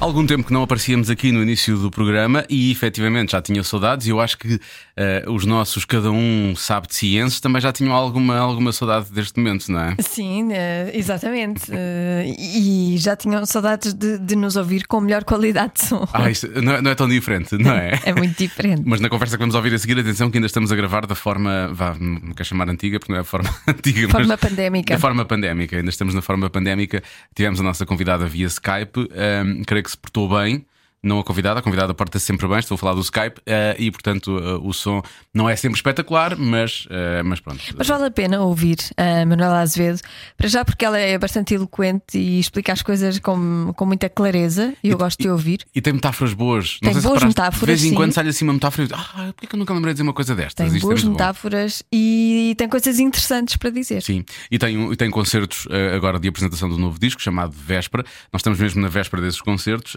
Algum tempo que não aparecíamos aqui no início do programa e efetivamente já tinha saudades e eu acho que uh, os nossos, cada um sabe de ciências, também já tinham alguma, alguma saudade deste momento, não é? Sim, uh, exatamente. Uh, e já tinham saudades de, de, nos ouvir com melhor qualidade de som. Ah, isto não é, não é tão diferente, não é? é muito diferente. Mas na conversa que vamos ouvir a seguir, atenção que ainda estamos a gravar da forma, vá, não quero chamar antiga, porque não é a forma antiga, forma mas pandémica. Da forma pandémica, ainda estamos na forma pandémica. Tivemos a nossa convidada via Skype, um, creio que que se portou bem não a convidada, a convidada porta-se sempre bem, estou a falar do Skype, uh, e portanto uh, o som não é sempre espetacular, mas, uh, mas pronto. Mas vale a pena ouvir a Manuela Azevedo, para já porque ela é bastante eloquente e explica as coisas com, com muita clareza, e eu gosto de ouvir. E, e tem metáforas boas, tem não sei boas metáforas. De vez em sim. quando sai assim uma metáfora e ah, porquê que eu nunca lembrei de dizer uma coisa destas? Tem Isto boas é metáforas e tem coisas interessantes para dizer. Sim, e tem, e tem concertos agora de apresentação do novo disco chamado Véspera. Nós estamos mesmo na véspera desses concertos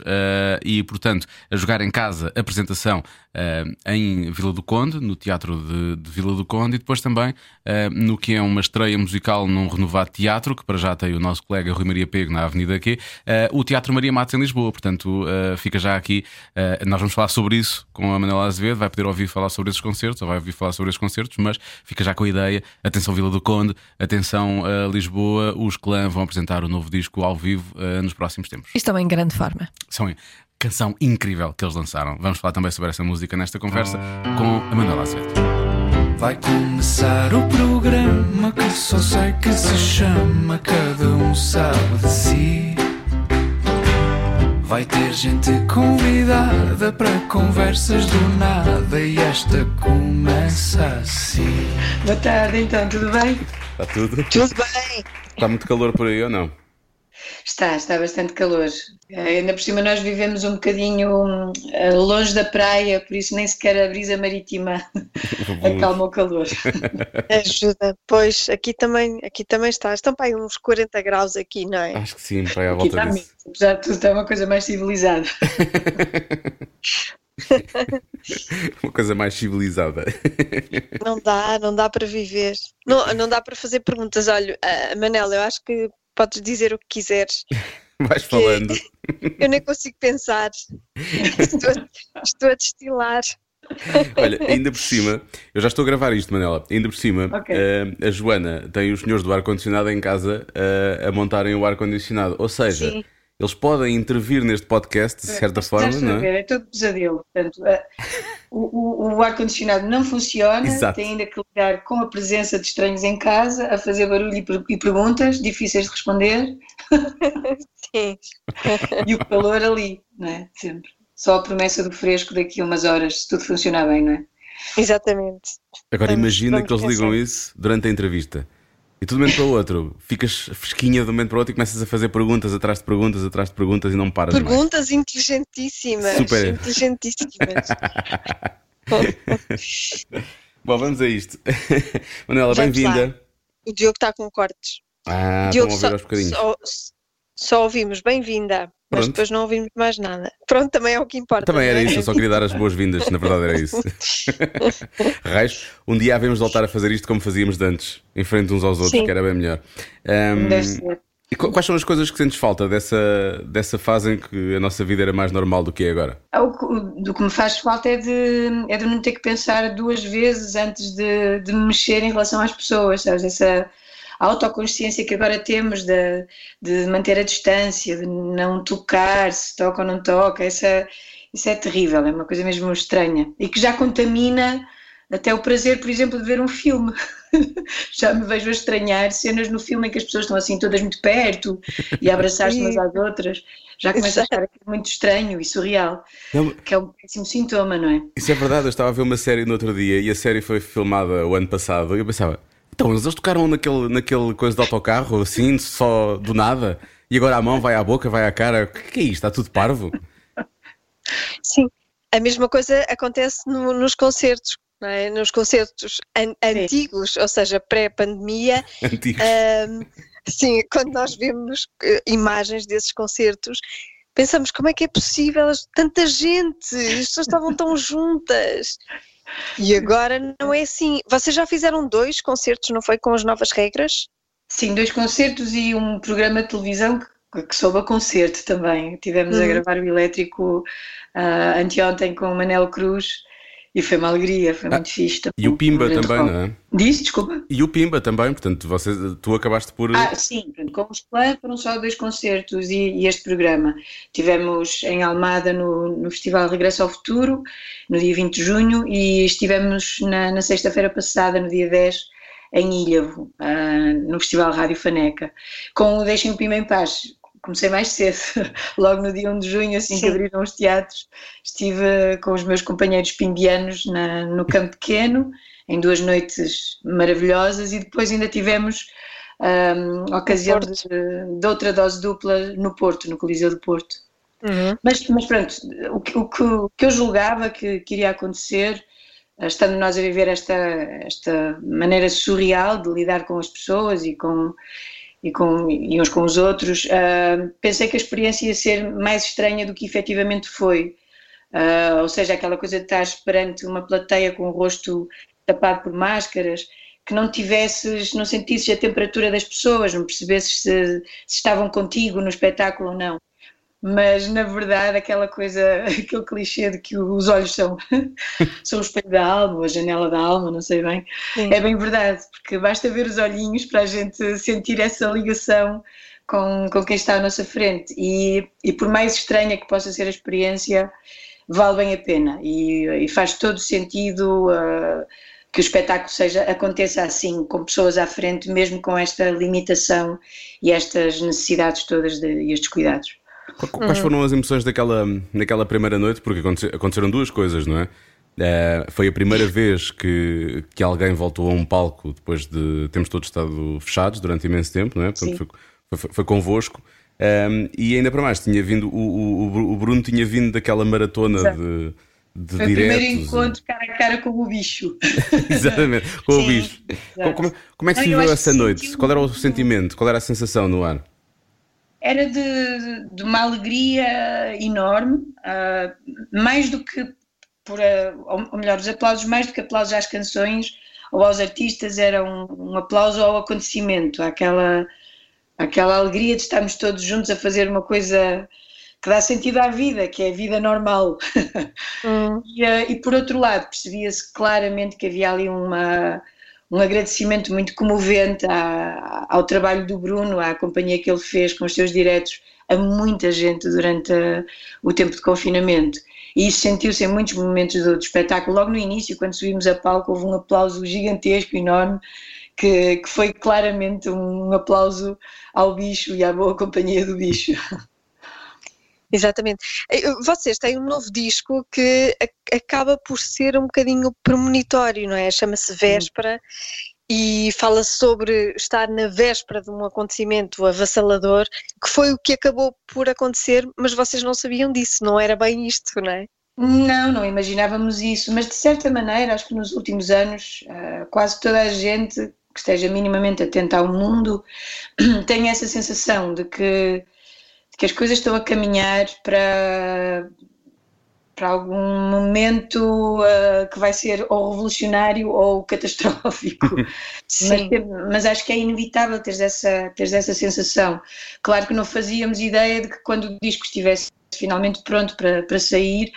e, portanto, a jogar em casa apresentação uh, em Vila do Conde, no Teatro de, de, Vila do Conde, e depois também uh, no que é uma estreia musical num renovado teatro, que para já tem o nosso colega Rui Maria Pego na Avenida Q, uh, o Teatro Maria Matos em Lisboa. Portanto, fica já aqui. nós vamos falar sobre isso com a Manuela Azevedo, vai poder ouvir falar sobre esses concertos, ou vai ouvir falar sobre esses concertos, mas fica já com a ideia. Atenção, Vila do Conde, atenção, Lisboa, os clã vão apresentar o novo disco ao vivo nos próximos tempos. Estão em grande forma. São canção incrível que eles lançaram. Vamos falar também sobre essa música nesta conversa com a Manuela Azevedo. Vai começar o programa que só sei que se chama Cada um sabe de si. Vai ter gente convidada para conversas do nada e esta começa assim. Boa tarde, então, tudo bem? Está tudo? Tudo bem. Está muito calor por aí ou não? Está, está bastante calor. Eh, ainda por cima nós vivemos um bocadinho eh, longe da praia, por isso nem sequer a brisa marítima acalma o calor. Ajuda. Pois, aqui também, aqui também está. Estão para aí uns 40 graus aqui, não é? Acho que sim, para aí à volta aqui disso. Apesar de tudo, está uma coisa mais civilizada. uma coisa mais civilizada. Não dá, não dá para viver. Não, não dá para fazer perguntas. Olha, Manela, eu acho que podes dizer o que quiseres. Vais falando. Eu nem consigo pensar. Estou, estou a destilar. Olha, ainda por cima, eu já estou a gravar isto, Manela. Ainda por cima, okay. uh, a Joana tem os senhores do ar-condicionado em casa uh, a montarem o ar-condicionado. Ou seja, Sim. Eles podem intervir neste podcast de certa forma, não é? É todo pesadelo. Portanto, o, o, o ar-condicionado não funciona, Exato. tem ainda que lidar com a presença de estranhos em casa, a fazer barulho e, e perguntas difíceis de responder. Sim. e o calor ali, não é? Sempre. Só a promessa do fresco daqui a umas horas, se tudo funcionar bem, não é? Exatamente. Agora vamos, imagina vamos que eles ligam isso durante a entrevista. E de um momento para o outro, ficas fresquinha de um momento para o outro e começas a fazer perguntas atrás de perguntas, atrás de perguntas e não paras Perguntas mais. inteligentíssimas. Super. Inteligentíssimas. Bom, vamos a isto. Manuela, bem-vinda. O Diogo está com cortes. Ah, Diogo, estão a ouvir aos bocadinhos. Só, só ouvimos bem-vinda. Mas depois não ouvimos mais nada. Pronto, também é o que importa. Também era é? isso, eu só queria dar as boas-vindas, na verdade era isso. Reis, um dia havemos de voltar a fazer isto como fazíamos antes, em frente uns aos outros, Sim. que era bem melhor. Um, e quais são as coisas que sentes falta dessa, dessa fase em que a nossa vida era mais normal do que é agora? O, do que me faz falta é de, é de não ter que pensar duas vezes antes de, de me mexer em relação às pessoas, sabes? Essa a autoconsciência que agora temos de, de manter a distância, de não tocar, se toca ou não toca, essa, isso é terrível, é uma coisa mesmo estranha e que já contamina até o prazer, por exemplo, de ver um filme. já me vejo a estranhar cenas no filme em que as pessoas estão assim todas muito perto e a abraçar-se umas às outras. Já começa a achar aquilo muito estranho e surreal, não, que é um péssimo sintoma, não é? Isso é verdade, eu estava a ver uma série no outro dia e a série foi filmada o ano passado e eu pensava, então, eles tocaram naquele, naquele coisa de autocarro, assim, só do nada, e agora a mão vai à boca, vai à cara. O que é isto? Está tudo parvo? Sim, a mesma coisa acontece no, nos concertos. É? Nos concertos an antigos, ou seja, pré-pandemia, um, sim, quando nós vemos uh, imagens desses concertos, pensamos como é que é possível tanta gente, as pessoas estavam tão juntas E agora não é assim. Vocês já fizeram dois concertos, não foi? Com as novas regras? Sim, dois concertos e um programa de televisão que, que soube a concerto também. Tivemos uhum. a gravar o elétrico uh, anteontem com o Manel Cruz e foi uma alegria, foi ah, muito fixe. Também. E o Pimba um também, não é? Diz, desculpa. E o Pimba também, portanto, você, tu acabaste por. Ah, sim, com os planos foram só dois concertos e, e, este programa. Tivemos em Almada no, no Festival Regresso ao Futuro, no dia 20 de junho, e estivemos na, na sexta-feira passada, no dia 10, em Ilhavo, uh, no Festival Rádio Faneca, com o Deixem o Pimba em Paz comecei mais cedo, logo no dia 1 de junho, assim Sim. que abriram os teatros, estive com os meus companheiros pimbianos na, no Campo Pequeno, em duas noites maravilhosas, e depois ainda tivemos um, a ocasião de, de, outra dose dupla no Porto, no Coliseu do Porto. Uhum. Mas, mas pronto, o que, o, o que eu julgava que, que iria acontecer estando nós a viver esta, esta maneira surreal de lidar com as pessoas e com, e, com, e uns com os outros, uh, pensei que a experiência ia ser mais estranha do que efetivamente foi. Uh, ou seja, aquela coisa de estar perante uma plateia com o rosto tapado por máscaras, que não tivesses, não sentisses a temperatura das pessoas, não percebesses se, se estavam contigo no espetáculo ou não mas na verdade aquela coisa, aquele clichê de que os olhos são, são o espelho da alma, ou a janela da alma, não sei bem, Sim. é bem verdade, porque basta ver os olhinhos para a gente sentir essa ligação com, com quem está à nossa frente e, e por mais estranha que possa ser a experiência, vale bem a pena e, e faz todo sentido uh, que o espetáculo seja, aconteça assim, com pessoas à frente, mesmo com esta limitação e estas necessidades todas de, e estes cuidados. Quais foram as emoções daquela, naquela primeira noite? Porque aconteceram duas coisas, não é? Uh, foi a primeira vez que, que alguém voltou a um palco depois de termos todos estado fechados durante imenso tempo, não é? Portanto, foi, foi, foi, convosco. Um, ehm, e ainda para mais, tinha vindo, o, o, o Bruno tinha vindo daquela maratona Exato. de, de foi diretos. o primeiro encontro cara a cara com o bicho. Exatamente, com Sim, o bicho. Como, como, é que se viveu essa noite? Qual era o sentimento? Qual era a sensação no ar? Era de, de uma alegria enorme, uh, mais do que por, uh, ou melhor, os aplausos, mais do que aplausos às canções ou aos artistas, era um, um aplauso ao acontecimento, aquela, aquela alegria de estarmos todos juntos a fazer uma coisa que dá sentido à vida, que é a vida normal. Hum. e, uh, e por outro lado, percebia-se claramente que havia ali uma um agradecimento muito comovente à, ao trabalho do Bruno, à companhia que ele fez com os seus diretos a muita gente durante a, o tempo de confinamento. E isso sentiu-se em muitos momentos do, espetáculo. Logo no início, quando subimos a palco, houve um aplauso gigantesco, enorme, que, que foi claramente um aplauso ao bicho e à boa companhia do bicho. Exatamente. Eh, vocês têm um novo disco que acaba por ser um bocadinho premonitório, não é? Chama-se Véspera e fala sobre estar na véspera de um acontecimento avassalador, que foi o que acabou por acontecer, mas vocês não sabiam disso, não era bem isto, não é? Não, não imaginávamos isso, mas de certa maneira, acho que nos últimos anos, eh, quase toda a gente que esteja minimamente atenta ao mundo tem essa sensação de que que as coisas estão a caminhar para, para algum momento uh, que vai ser ou revolucionário ou catastrófico. mas, mas, acho que é inevitável teres essa, teres essa sensação. Claro que não fazíamos ideia de que quando o disco estivesse finalmente pronto para, para sair,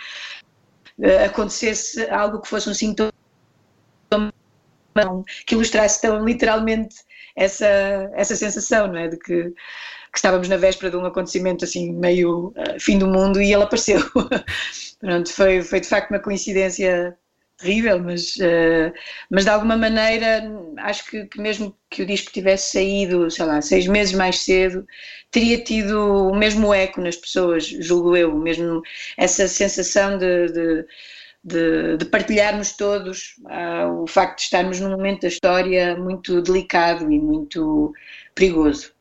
uh, acontecesse algo que fosse um sintoma que ilustrasse tão literalmente essa, essa sensação, não é? De que que estávamos na véspera de um acontecimento assim meio uh, fim do mundo e ele apareceu. Pronto, foi, foi de facto uma coincidência terrível, mas, uh, mas de alguma maneira acho que, que, mesmo que o disco tivesse saído, sei lá, seis meses mais cedo, teria tido o mesmo eco nas pessoas, julgo eu, mesmo essa sensação de, de, de, de partilharmos todos uh, o facto de estarmos num momento da história muito delicado e muito perigoso.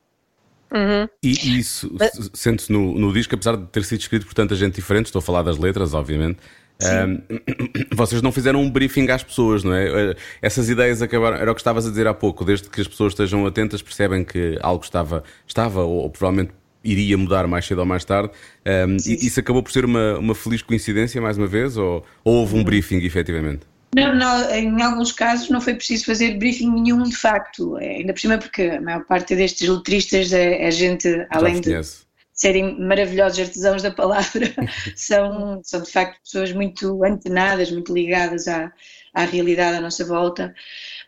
Uhum. E isso Mas... sente-se no, no disco, apesar de ter sido escrito por tanta gente diferente, estou a falar das letras, obviamente. Um, vocês não fizeram um briefing às pessoas, não é? Eh, essas ideias acabaram, era o que estavas a dizer há pouco, desde que as pessoas estejam atentas, percebem que algo estava, estava ou, ou provavelmente iria mudar mais cedo ou mais tarde. Um, isso acabou por ser uma, uma feliz coincidência, mais uma vez, ou, ou houve um briefing efetivamente? Não, não, em alguns casos não foi preciso fazer briefing nenhum, de facto. É, ainda por cima, porque a maior parte destes letristas é, é gente, além de serem maravilhosos artesãos da palavra, são, são de facto pessoas muito antenadas, muito ligadas à, à realidade à nossa volta.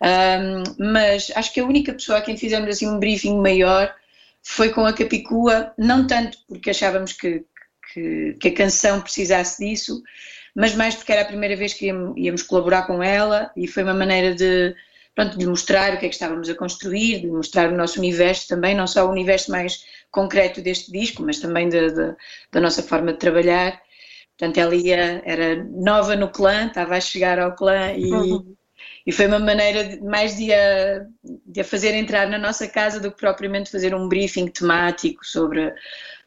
Um, mas acho que a única pessoa a quem fizemos assim um briefing maior foi com a Capicua, não tanto porque achávamos que, que, que a canção precisasse disso, mas mais porque era a primeira vez que íamos, colaborar com ela e foi uma maneira de, pronto, de mostrar o que é que estávamos a construir, de mostrar o nosso universo também, não só o universo mais concreto deste disco, mas também de, de, da nossa forma de trabalhar. Portanto, ela ia, era nova no clã, estava a chegar ao clã e, uhum. E foi uma maneira de, mais de a, de a fazer entrar na nossa casa do que propriamente fazer um briefing temático sobre,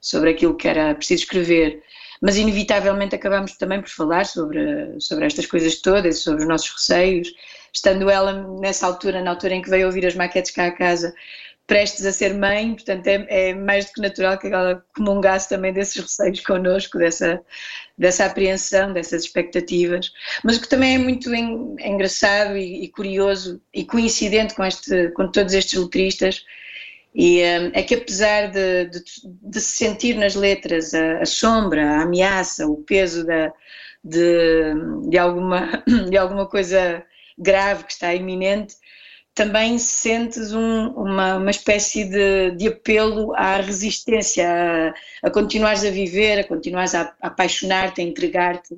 sobre aquilo que era preciso escrever. Mas inevitavelmente acabamos também por falar sobre, sobre estas coisas todas, sobre os nossos receios, estando ela nessa altura, na altura em que veio ouvir as maquetes cá a casa, prestes a ser mãe, portanto é, é, mais do que natural que ela comungasse também desses receios connosco, dessa, dessa apreensão, dessas expectativas, mas o que também é muito en, engraçado e, e, curioso e coincidente com, este, com todos estes letristas e um, é que apesar de, de, de, se sentir nas letras a, a, sombra, a ameaça, o peso da, de, de, alguma, de alguma coisa grave que está iminente, também sentes um, uma, uma espécie de, de apelo à resistência, a, a continuares a viver, a continuares a, a apaixonar-te, a entregar-te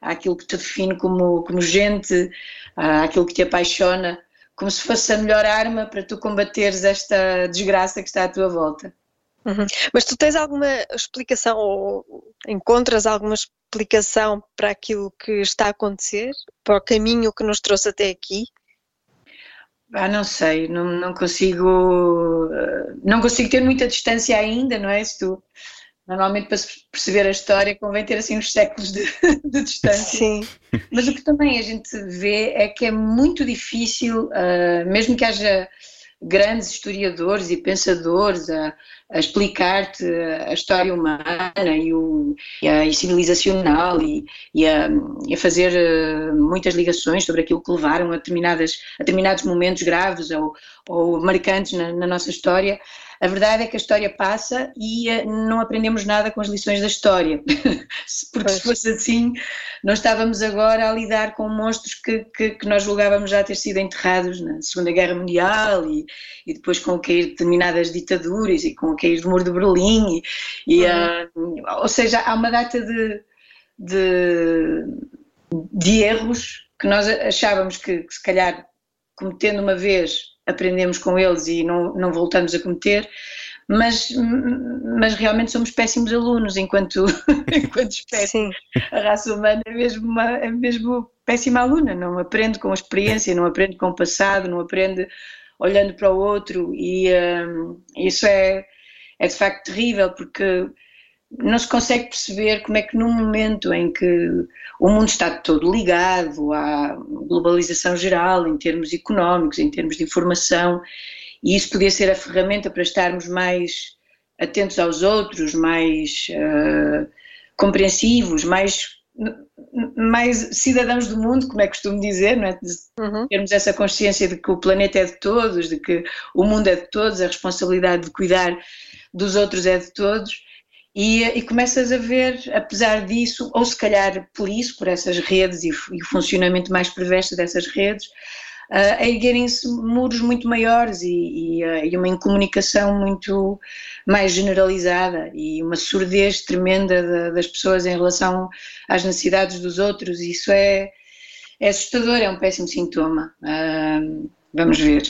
àquilo que te define como, como gente, àquilo que te apaixona como se fosse a melhor arma para tu combateres esta desgraça que está à tua volta. Uhum. Mas tu tens alguma explicação ou encontras alguma explicação para aquilo que está a acontecer, para o caminho que nos trouxe até aqui? Ah, não sei, não, não consigo, eh, não consigo ter muita distância ainda, não é? Se tu Normalmente, para perceber a história, convém ter assim uns séculos de, de distância. Sim. Mas o que também a gente vê é que é muito difícil, uh, mesmo que haja grandes historiadores e pensadores a, a explicar-te a história humana e, o, e a civilizacional e, e, a, e, a, fazer uh, muitas ligações sobre aquilo que levaram a, determinadas, a determinados momentos graves ou, ou marcantes na, na nossa história. A verdade é que a história passa e uh, não aprendemos nada com as lições da história, porque pois. se fosse assim, não estávamos agora a lidar com monstros que, que, que, nós julgávamos já ter sido enterrados na Segunda Guerra Mundial e, e, depois com o cair de determinadas ditaduras e com o cair do Muro de Berlim, e, e uhum. uh, ou seja, há uma data de, de, de erros que nós achávamos que, que se calhar cometendo uma vez aprendemos com eles e não, não voltamos a cometer, mas, mas realmente somos péssimos alunos enquanto, enquanto espécie. Sim. A raça humana é mesmo, uma, é mesmo péssima aluna, não aprende com a experiência, não aprende com o passado, não aprende olhando para o outro e um, isso é, é de facto terrível porque não se consegue perceber como é que num momento em que o mundo está todo ligado à globalização geral, em termos económicos, em termos de informação, e isso podia ser a ferramenta para estarmos mais atentos aos outros, mais uh, compreensivos, mais, mais cidadãos do mundo, como é que costumo dizer, não é? Uhum. termos essa consciência de que o planeta é de todos, de que o mundo é de todos, a responsabilidade de cuidar dos outros é de todos e, e, começas a ver, apesar disso, ou se calhar por isso, por essas redes e, e o funcionamento mais perverso dessas redes, uh, a erguerem-se muros muito maiores e, e, uh, e, uma incomunicação muito mais generalizada e uma surdez tremenda de, das pessoas em relação às necessidades dos outros. Isso é, é assustador, é um péssimo sintoma. Uh, vamos ver.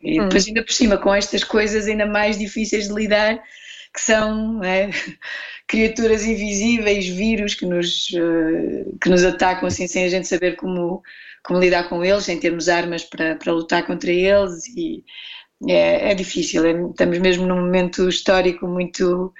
E hum. depois, ainda por cima, com estas coisas ainda mais difíceis de lidar que são é, criaturas invisíveis, vírus que nos, eh, que nos atacam assim sem a gente saber como, como lidar com eles, sem termos armas para, para lutar contra eles e é, é difícil, é, estamos mesmo num momento histórico muito,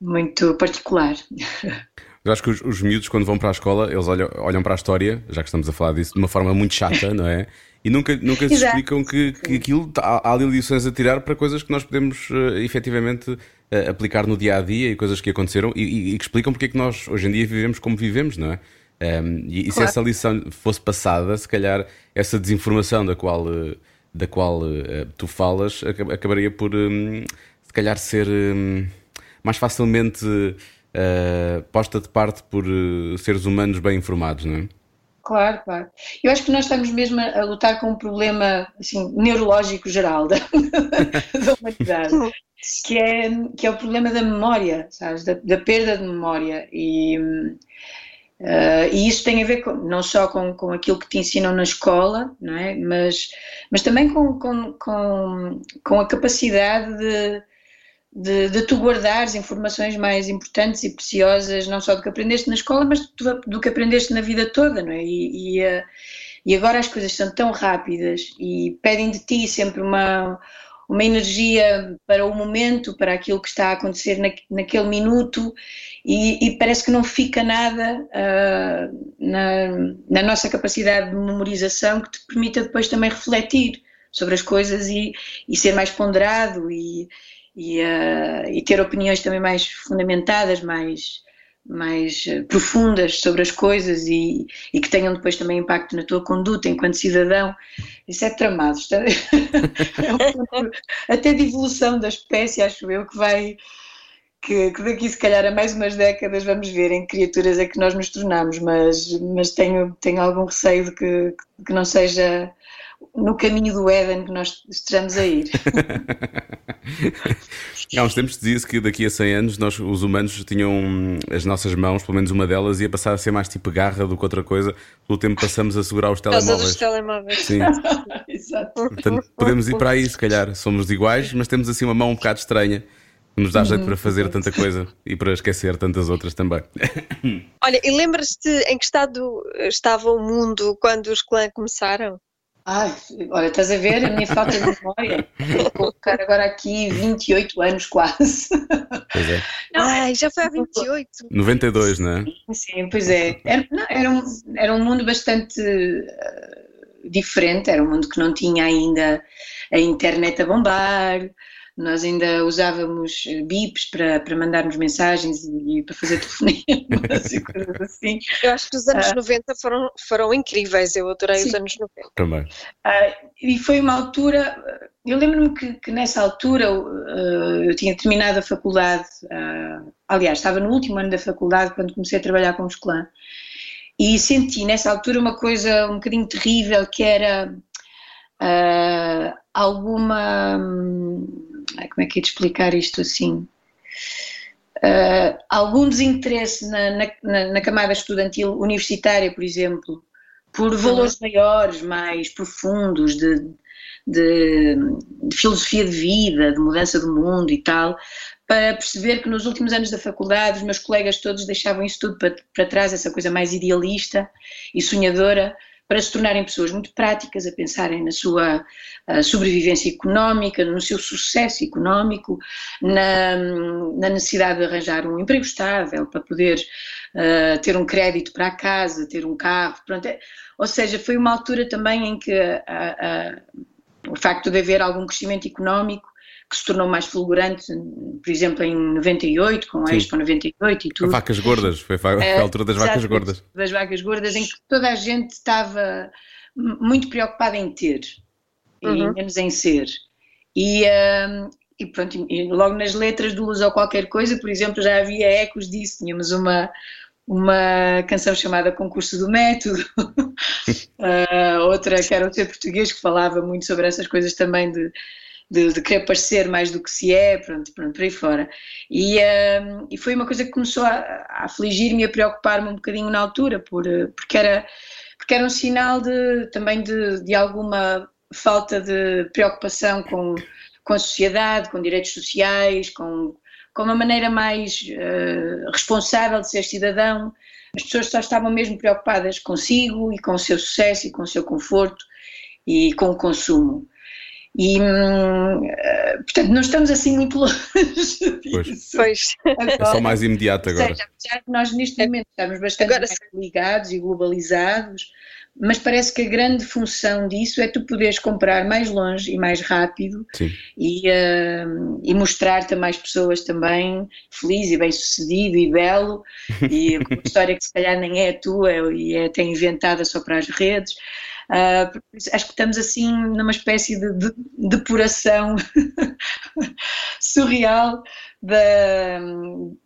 muito particular. Eu acho que os, os miúdos, quando vão para a escola, eles olham, olham para a história, já que estamos a falar disso, de uma forma muito chata, não é? E nunca, nunca se explicam que, que aquilo há, há lições a tirar para coisas que nós podemos uh, efetivamente uh, aplicar no dia a dia e coisas que aconteceram e, e, e, que explicam porque é que nós hoje em dia vivemos como vivemos, não é? Um, e, e claro. se essa lição fosse passada, se calhar essa desinformação da qual, da qual uh, tu falas acabaria por, um, se calhar, ser um, mais facilmente uh, posta de parte por uh, seres humanos bem informados, não é? Claro, claro. Eu acho que nós estamos mesmo a, lutar com um problema assim, neurológico geral da, da humanidade, que é, que é o problema da memória, sabes? Da, da perda de memória. E, uh, e isso tem a ver com, não só com, com aquilo que te ensinam na escola, não é? mas, mas também com, com, com, com a capacidade de de, de, tu guardares informações mais importantes e preciosas, não só do que aprendeste na escola, mas do, do que aprendeste na vida toda, não é? E, e, uh, e, agora as coisas são tão rápidas e pedem de ti sempre uma, uma energia para o momento, para aquilo que está a acontecer na, naquele minuto, e, e, parece que não fica nada uh, na, na nossa capacidade de memorização que te permita depois também refletir sobre as coisas e, e ser mais ponderado e e, uh, e ter opiniões também mais fundamentadas, mais, mais eh, profundas sobre as coisas e, e, que tenham depois também impacto na tua conduta enquanto cidadão, isso é tramado. Está... é até de evolução da espécie, acho eu, que vai. Que, que, daqui se calhar a mais umas décadas vamos ver em criaturas é que nós nos tornamos, mas, mas tenho, tenho algum receio de que, que não seja no caminho do Éden que nós estejamos a ir. Há uns tempos dizia-se que daqui a 100 anos nós, os humanos tinham as nossas mãos, pelo menos uma delas, ia passar a ser mais tipo garra do que outra coisa. Pelo tempo passamos a segurar os telemóveis. Os telemóveis. Sim. Exato. Portanto, podemos ir para aí, se calhar. Somos iguais, mas temos assim uma mão um bocado estranha. Que nos dá jeito para fazer tanta coisa e para esquecer tantas outras também. Olha, e lembras-te em que estado estava o mundo quando os clãs começaram? Ai, olha, estás a ver a minha falta de memória? Vou colocar agora aqui 28 anos quase. Pois é. Não, Ai, já foi há 28. 92, não é? Sim, pois é. Era, não, era, um, era um mundo bastante uh, diferente, era um mundo que não tinha ainda a internet a bombar, nós ainda usávamos eh, bips para, para mandarmos mensagens e, e para fazer telefonemas e coisas assim. Eu acho que os anos uh, 90 foram, foram incríveis, eu adorei sim. os anos 90. Também. Uh, e foi uma altura, eu lembro-me que, que, nessa altura uh, eu tinha terminado a faculdade, aliás, estava no último ano da faculdade quando comecei a trabalhar com os clãs, e senti nessa altura uma coisa um bocadinho terrível que era alguma como é que é de explicar isto assim? Uh, algum desinteresse na, na, na, camada estudantil universitária, por exemplo, por valores maiores, mais profundos de, de, de, filosofia de vida, de mudança do mundo e tal, para perceber que nos últimos anos da faculdade os meus colegas todos deixavam isso tudo para, para trás, essa coisa mais idealista e sonhadora, para se tornarem pessoas muito práticas, a pensarem na sua sobrevivência económica, no seu sucesso económico, na, na, necessidade de arranjar um emprego estável para poder uh, ter um crédito para a casa, ter um carro, pronto. É, ou seja, foi uma altura também em que o facto de haver algum crescimento económico que se tornou mais fulgurante, por exemplo, em 98, com a Sim. Expo 98 e tudo. Vacas gordas, foi a altura das vacas gordas. Das vacas gordas, em que toda a gente estava muito preocupada em ter uhum. e menos em ser. E, um, e pronto, e logo nas letras do Luz ou qualquer coisa, por exemplo, já havia ecos disso, tínhamos uma, uma canção chamada Concurso do Método, uh, outra que era o Ser Português, que falava muito sobre essas coisas também de de, de, querer parecer mais do que se é, pronto, pronto por aí fora. E, uh, e foi uma coisa que começou a, a afligir-me e a preocupar-me um bocadinho na altura, por, porque, era, porque era um sinal de, também de, de alguma falta de preocupação com, com a sociedade, com direitos sociais, com, com uma maneira mais uh, responsável de ser cidadão. As pessoas só estavam mesmo preocupadas consigo e com o seu sucesso e com o seu conforto e com o consumo. E, hum, portanto, não estamos assim muito longe disso. Pois. Agora, é só mais imediato agora. Seja, apesar de nós neste momento estamos bastante agora, ligados e globalizados, mas parece que a grande função disso é tu poderes comprar mais longe e mais rápido e, uh, e mostrar-te a mais pessoas também feliz e bem sucedido e belo e uma história que se calhar nem é a tua e é até inventada só para as redes. Uh, acho que estamos assim numa espécie de, de depuração surreal da,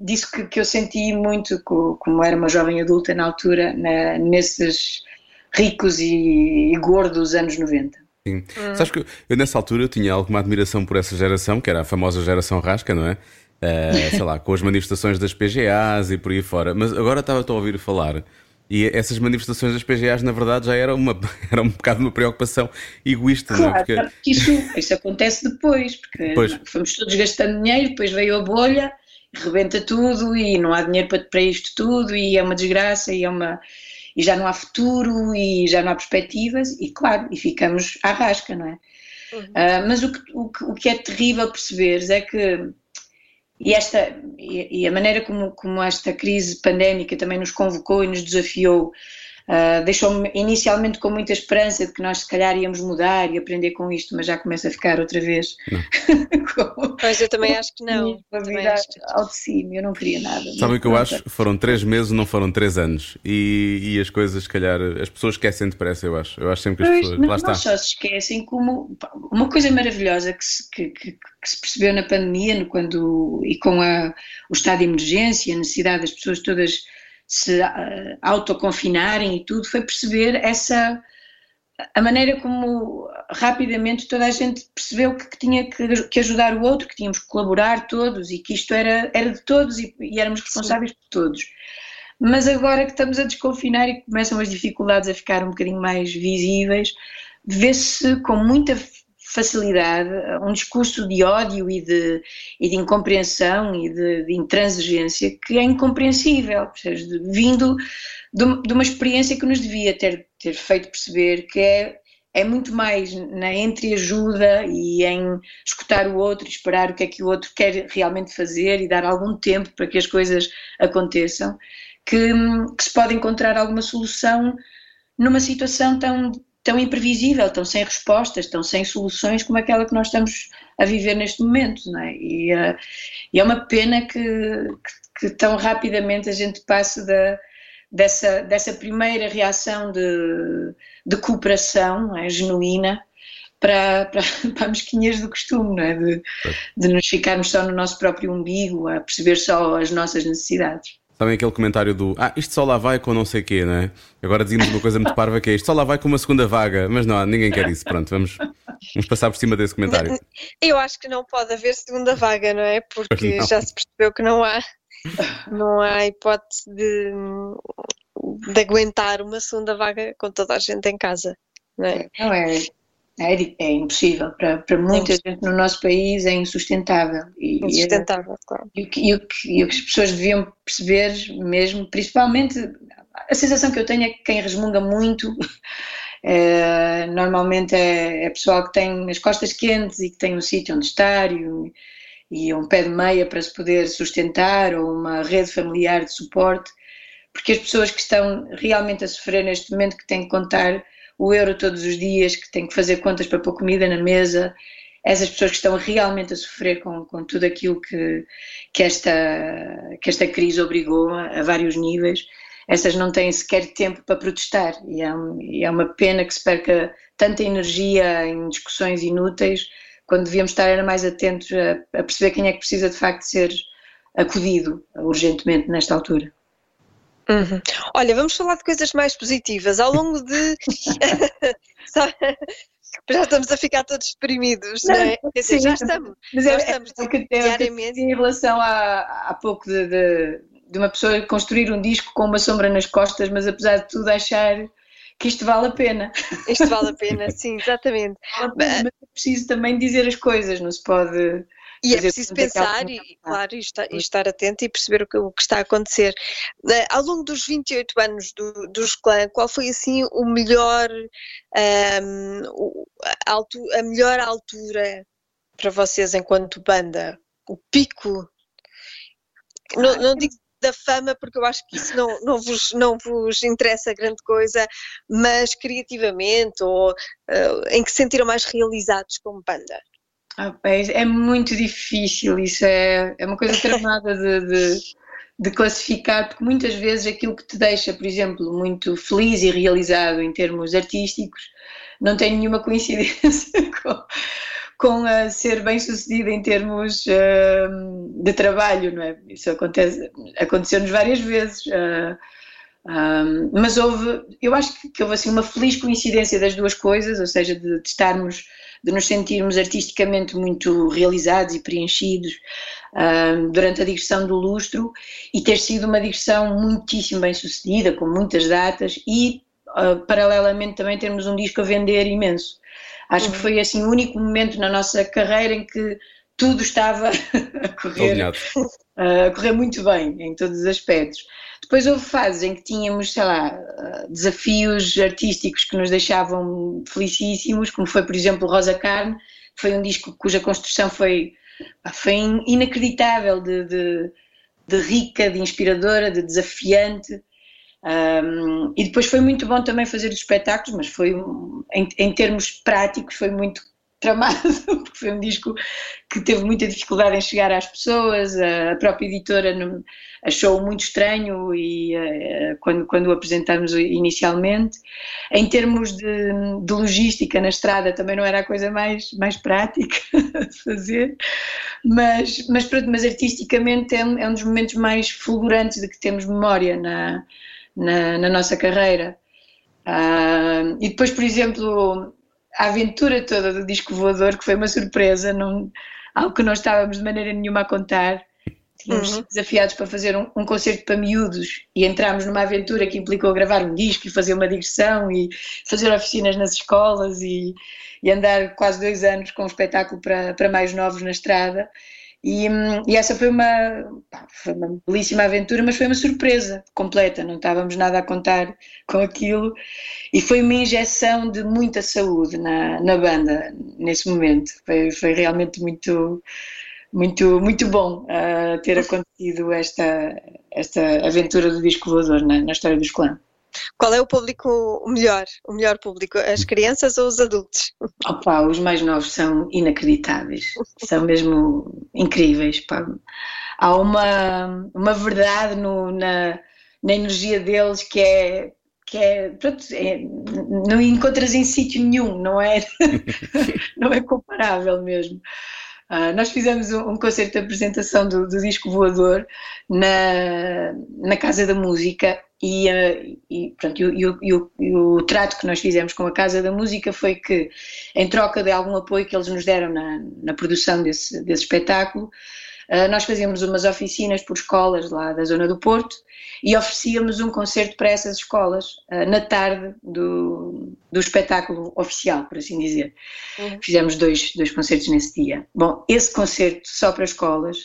disso que, que, eu senti muito como era uma jovem adulta na altura, na, nesses ricos e, e gordos anos 90. Sim. Hum. Sabes que eu nessa altura eu tinha alguma admiração por essa geração, que era a famosa geração rasca, não é? Uh, sei lá, com as manifestações das PGAs e por aí fora. Mas agora estava a ouvir falar e essas manifestações das PGAs, na verdade, já era, uma, era um bocado uma preocupação egoísta. Claro, não é? porque... isso, isso acontece depois, porque pois. fomos todos gastando dinheiro, depois veio a bolha, rebenta tudo e não há dinheiro para, para isto tudo e é uma desgraça e é uma e já não há futuro e já não há perspectivas e claro, e ficamos à rasca, não é? Uhum. Uh, mas o que, o, o que é terrível perceberes é que e, esta, e, a maneira como, como esta crise pandémica também nos convocou e nos desafiou Uh, Deixou-me inicialmente com muita esperança de que nós se calhar íamos mudar e aprender com isto, mas já começa a ficar outra vez. com, pois eu também acho que não. Acho que... Ao de cima, eu não queria nada. Sabe o que eu acho? Foram três meses, não foram três anos. E, e, as coisas, se calhar, as pessoas esquecem depressa, eu acho. Eu acho sempre que as pessoas. Não, lá está. só se esquecem, como uma coisa maravilhosa que se, que, que, que se percebeu na pandemia, quando, e com a, o estado de emergência, a necessidade das pessoas todas se uh, autoconfinarem e tudo, foi perceber essa a maneira como rapidamente toda a gente percebeu que, que tinha que, que, ajudar o outro, que tínhamos que colaborar todos e que isto era, era de todos e, e éramos responsáveis Sim. por todos. Mas agora que estamos a desconfinar e começam as dificuldades a ficar um bocadinho mais visíveis, vê-se com muita facilidade um discurso de ódio e de, e de incompreensão e de, de intransigência que é incompreensível, seja, vindo de, de, uma experiência que nos devia ter, ter feito perceber que é, é muito mais na entreajuda e em escutar o outro, esperar o que é que o outro quer realmente fazer e dar algum tempo para que as coisas aconteçam, que, que se pode encontrar alguma solução numa situação tão tão imprevisível, tão sem respostas, tão sem soluções como aquela que nós estamos a viver neste momento, não é? E, uh, e é uma pena que, que, que, tão rapidamente a gente passe da, dessa, dessa primeira reação de, de cooperação é? genuína para, para, para mesquinhas do costume, não é? De, de nos ficarmos só no nosso próprio umbigo, a perceber só as nossas necessidades. Sabem aquele comentário do Ah, isto só lá vai com não sei quê, não é? Agora dizemos uma coisa muito parva que é isto só lá vai com uma segunda vaga, mas não, ninguém quer isso. Pronto, vamos, vamos passar por cima desse comentário. Eu acho que não pode haver segunda vaga, não é? Porque não. já se percebeu que não há, não há hipótese de, de aguentar uma segunda vaga com toda a gente em casa. Não é? Não é, é, é impossível. Para, para muita gente no nosso país é insustentável. E, insustentável, é, claro. E, e, o que, e o que as pessoas deviam perceber mesmo, principalmente, a sensação que eu tenho é que quem resmunga muito é, normalmente é, é, pessoal que tem as costas quentes e que tem um sítio onde estar e, e um pé de meia para se poder sustentar ou uma rede familiar de suporte, porque as pessoas que estão realmente a sofrer neste momento que têm que contar o euro todos os dias, que têm que fazer contas para pôr comida na mesa, essas pessoas que estão realmente a sofrer com, com tudo aquilo que, que, esta, que esta crise obrigou a, a vários níveis, essas não têm sequer tempo para protestar e é, e é, uma pena que se perca tanta energia em discussões inúteis quando devíamos estar era mais atentos a, a perceber quem é que precisa de facto ser acudido urgentemente nesta altura. Uhum. Olha, vamos falar de coisas mais positivas. Ao longo de. já estamos a ficar todos deprimidos, não, é? Quer dizer, já estamos. Mas já é, estamos é, é, diariamente. Em relação a, há pouco de, de, de, uma pessoa construir um disco com uma sombra nas costas, mas apesar de tudo achar que isto vale a pena. Isto vale a pena, sim, exatamente. Mas é preciso também dizer as coisas, não se pode E é preciso pensar e, claro, e estar, e estar, atento e perceber o que, o que, está a acontecer. Uh, ao longo dos 28 anos do, dos clã, qual foi assim o melhor, um, a, a melhor altura para vocês enquanto banda? O pico? Não, não digo da fama, porque eu acho que isso não, não, vos, não vos interessa grande coisa, mas criativamente ou uh, em que se sentiram mais realizados como banda? Ah, é, muito difícil, isso é, é uma coisa tramada de, de, de, classificar, porque muitas vezes aquilo que te deixa, por exemplo, muito feliz e realizado em termos artísticos, não tem nenhuma coincidência com, com a ser bem sucedida em termos uh, de trabalho, não é? Isso acontece, aconteceu-nos várias vezes. Uh, mas houve, eu acho que, que, houve assim uma feliz coincidência das duas coisas, ou seja, de, de estarmos, de nos sentirmos artisticamente muito realizados e preenchidos uh, durante a digressão do lustro e ter sido uma digressão muitíssimo bem sucedida, com muitas datas e uh, paralelamente também termos um disco a vender imenso. Acho que uhum. foi assim o único momento na nossa carreira em que tudo estava a correr, a correr muito bem em todos os aspectos. Depois houve fases em que tínhamos, sei lá, desafios artísticos que nos deixavam felicíssimos, como foi, por exemplo, Rosa Carne, que foi um disco cuja construção foi, foi inacreditável, de, de, de rica, de inspiradora, de desafiante. Um, e depois foi muito bom também fazer os espetáculos, mas foi, em, em termos práticos, foi muito tramado, porque foi um disco que teve muita dificuldade em chegar às pessoas, a própria editora achou muito estranho e uh, quando, quando o apresentamos inicialmente. Em termos de, de, logística na estrada também não era a coisa mais, mais prática de fazer, mas, mas, pronto, mas artisticamente é, é um dos momentos mais fulgurantes de que temos memória na, na, na nossa carreira. Uh, e depois, por exemplo, a aventura toda do disco voador, que foi uma surpresa, não, algo que não estávamos de maneira nenhuma a contar. Tínhamos uhum. desafiados para fazer um, um, concerto para miúdos e entramos numa aventura que implicou gravar um disco e fazer uma digressão e fazer oficinas nas escolas e, e andar quase dois anos com um espetáculo para, para mais novos na estrada. E, e, essa foi uma, foi uma belíssima aventura, mas foi uma surpresa completa, não estávamos nada a contar com aquilo e foi uma injeção de muita saúde na, na banda nesse momento. Foi, foi realmente muito, muito, muito bom uh, ter acontecido esta, esta aventura do disco voador na, na história dos clãs. Qual é o público melhor, o melhor público, as crianças ou os adultos? Opa, os mais novos são inacreditáveis, são mesmo incríveis. Pá. Há uma, uma verdade no, na, na energia deles que é que é, pronto, é, não encontras em sítio nenhum, não é, não é comparável mesmo. Uh, nós fizemos um, um, concerto de apresentação do, do disco voador na, na Casa da Música e, uh, e, pronto, e, e, e, o trato que nós fizemos com a Casa da Música foi que, em troca de algum apoio que eles nos deram na, na produção desse, desse espetáculo, uh, nós fazíamos umas oficinas por escolas lá da zona do Porto e oferecíamos um concerto para essas escolas uh, na tarde do, do espetáculo oficial, por assim dizer. Uhum. Fizemos dois, dois concertos nesse dia. Bom, esse concerto só para escolas,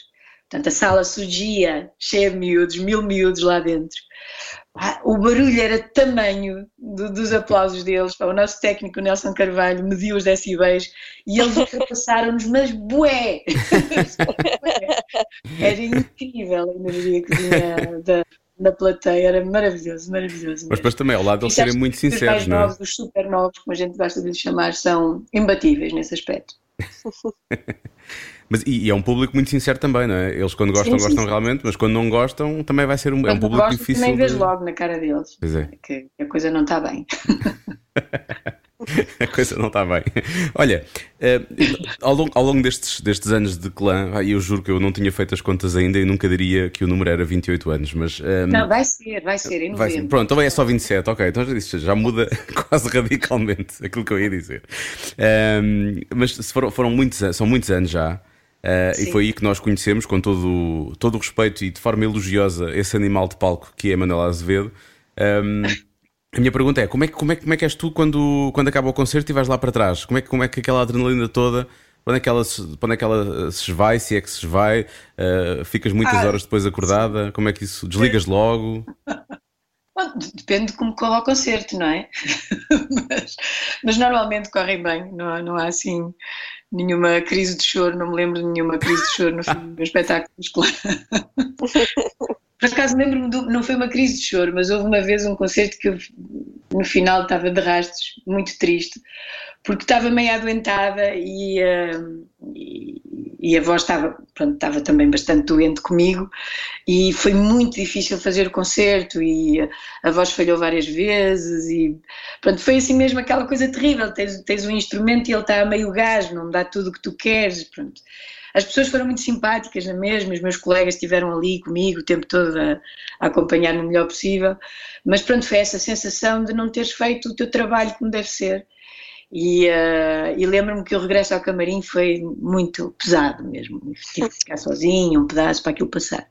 portanto, a sala surgia cheia de miúdos, mil miúdos lá dentro. Ah, o barulho era tamanho do, dos aplausos deles. o nosso técnico Nelson Carvalho mediu os decibéis e eles ultrapassaram-nos, mas bué! era incrível a energia que vinha da, da plateia, era maravilhoso, maravilhoso. Mas depois também ao lado eles serem muito sinceros, os não é? novos, Os super novos, como a gente gosta de lhes chamar, são imbatíveis nesse aspecto. Mas, e, e, é um público muito sincero também, não é? Eles quando gostam, sim, gostam sim. realmente, mas quando não gostam também vai ser um, é um público difícil. Nem de... vês logo na cara deles é. que a coisa não está bem. a coisa não está bem. Olha, uh, ao, longo, ao longo destes, destes anos de clã, eu juro que eu não tinha feito as contas ainda e nunca diria que o número era 28 anos, mas. Um, eh, não, vai ser, vai ser, em ser. Pronto, então é só 27, ok, então já, já muda quase radicalmente aquilo que eu ia dizer. Um, mas foram, foram muitos, são muitos anos já. Uh, e foi aí que nós conhecemos, com todo, todo o respeito e de forma elogiosa, esse animal de palco que é Manuel Azevedo. Um, a minha pergunta é: como é, que, como, é, como é que és tu quando, quando acaba o concerto e vais lá para trás? Como é, que, como é que aquela adrenalina toda Quando é que ela, se, quando é que ela se vai, se é que se vai? Uh, ficas muitas ah, horas depois acordada? Sim. Como é que isso? Desligas logo? Bom, depende de como corre o concerto, não é? mas, mas, normalmente correm bem, não não há assim nenhuma crise de choro, não me lembro de nenhuma crise de choro no fim do espetáculo escolar. Por acaso lembro-me, não foi uma crise de choro, mas houve uma vez um concerto que eu, no final estava de rastros, muito triste, porque estava meio adoentada e, uh, e, e, a voz estava, pronto, estava também bastante doente comigo e foi muito difícil fazer o concerto e a voz falhou várias vezes e pronto, foi assim mesmo aquela coisa terrível, tens, tens um instrumento e ele está a meio gás, não dá tudo o que tu queres, pronto. As pessoas foram muito simpáticas na mesma, os meus colegas estiveram ali comigo o tempo todo a, a acompanhar-me o melhor possível, mas pronto, foi essa sensação de não teres feito o teu trabalho como deve ser. E, uh, e lembro-me que o regresso ao camarim foi muito pesado mesmo. Tive que ficar sozinho, um pedaço para aquilo passar.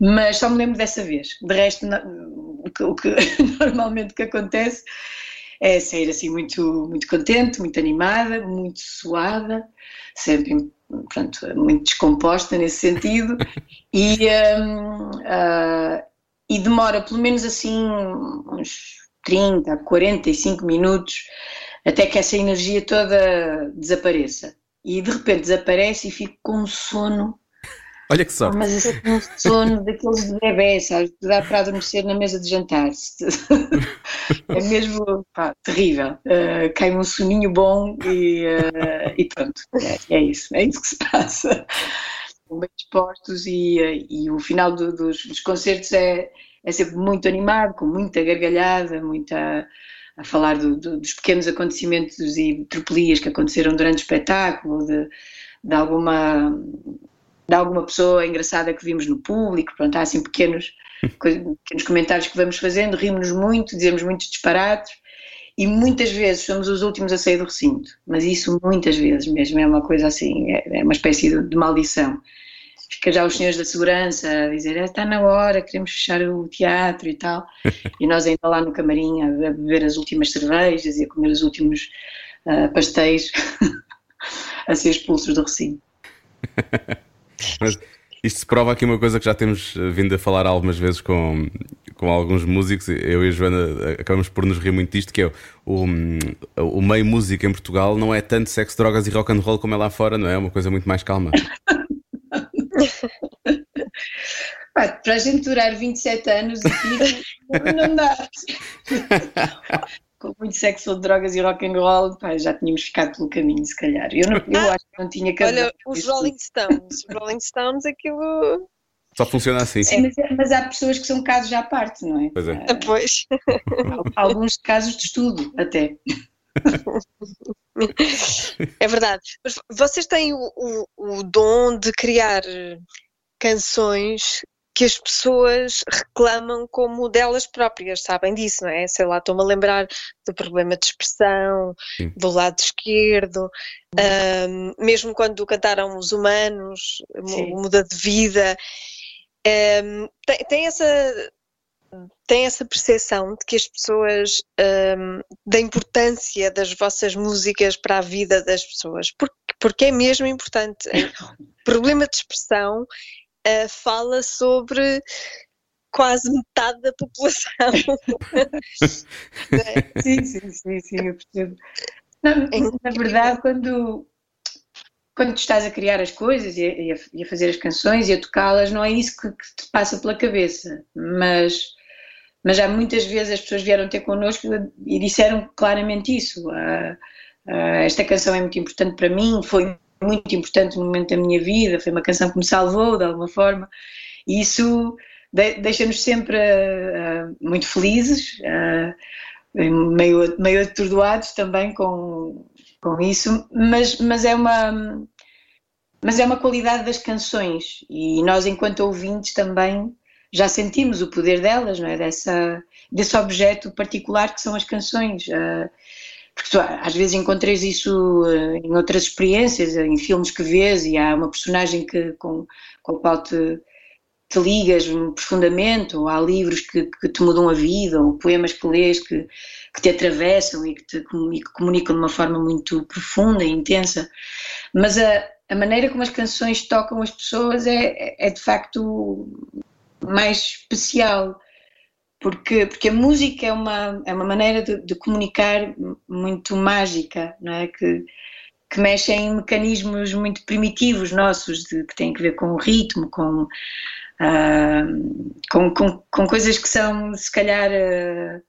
Mas só me lembro dessa vez. De resto, o que, o que normalmente que acontece é sair assim muito, muito contente, muito animada, muito suada, sempre pronto, muito descomposta nesse sentido e, um, uh, ah, e demora pelo menos assim uns 30, 45 minutos até que essa energia toda desapareça. E de repente desaparece e fico com um sono. Olha que sorte. Mas assim, um sono daqueles de bebê, sabes? Que dá para adormecer na mesa de jantar. é mesmo pá, terrível. Uh, cai um soninho bom e, uh, e pronto. É, é, isso. É isso que se passa. Bem dispostos e, uh, e o final do, dos, dos concertos é, é sempre muito animado, com muita gargalhada, muita a falar do, do, dos pequenos acontecimentos e tropelias que aconteceram durante o espetáculo, de, de, alguma, de alguma pessoa engraçada que vimos no público, pronto, há assim pequenos, pequenos comentários que vamos fazendo, rimos-nos muito, dizemos muitos disparates e muitas vezes somos os últimos a sair do recinto, mas isso muitas vezes mesmo é uma coisa assim, é, é uma espécie de, de maldição fica já os senhores da segurança a dizer ah, está na hora, queremos fechar o teatro e tal. e nós ainda lá no camarim a beber as últimas cervejas e a comer os últimos uh, pastéis a ser expulsos do recinto. Mas isto se prova aqui uma coisa que já temos ah, vindo a falar algumas vezes com, com alguns músicos. Eu e a Joana acabamos por nos rir muito disto, que é o, o meio música em Portugal não é tanto sexo, drogas e rock and roll como é lá fora, não é? É uma coisa muito mais calma. para a gente durar 27 anos aqui, não dá. Com muito sexo, drogas e rock and roll, pá, já tínhamos ficado pelo caminho, se calhar. Eu, não, eu ah, acho que não tinha cabelo. Olha, os Rolling Stones, os Rolling Stones, aquilo. Só funciona assim. Sim, mas, mas, há pessoas que são casos à parte, não é? Pois é. Ah, pois. Alguns casos de estudo, até. É verdade. Mas vocês têm o, o, o dom de criar canções que as pessoas reclamam como delas próprias, sabem disso, não é? Sei lá, estou-me a lembrar do problema de expressão, Sim. do lado esquerdo, um, mesmo quando cantaram Os Humanos, Sim. Muda de Vida, um, tem, tem, essa. Tem essa percepção de que as pessoas, um, da importância das vossas músicas para a vida das pessoas, porque, porque é mesmo importante. problema de expressão uh, fala sobre quase metade da população. é? Sim, sim, sim, sim, eu percebo. Não, na verdade, quando, quando tu estás a criar as coisas e a, e a fazer as canções e a tocá-las, não é isso que, que, te passa pela cabeça, mas, mas já muitas vezes as pessoas vieram ter connosco e disseram claramente isso. Uh, uh, esta canção é muito importante para mim, foi muito importante no momento da minha vida, foi uma canção que me salvou de alguma forma, e isso deixa-nos sempre uh, muito felizes, uh, meio, meio atordoados também com, com isso, mas, mas é uma mas é uma qualidade das canções e nós enquanto ouvintes também já sentimos o poder delas, não é? Dessa, desse objeto particular que são as canções. Uh, porque tu, às vezes encontras isso uh, em outras experiências, em filmes que vês e há uma personagem que, com, com a qual te, te ligas profundamente, ou há livros que, que, te mudam a vida, ou poemas que lês que, que te atravessam e que te e que comunicam de uma forma muito profunda e intensa. Mas a, a maneira como as canções tocam as pessoas é, é de facto mais especial. Porque, porque a música é uma, é uma maneira de, de comunicar muito mágica, não é? Que, que mexe em mecanismos muito primitivos nossos, de, que têm a ver com o ritmo, com, uh, com, com, com, coisas que são, se calhar, uh,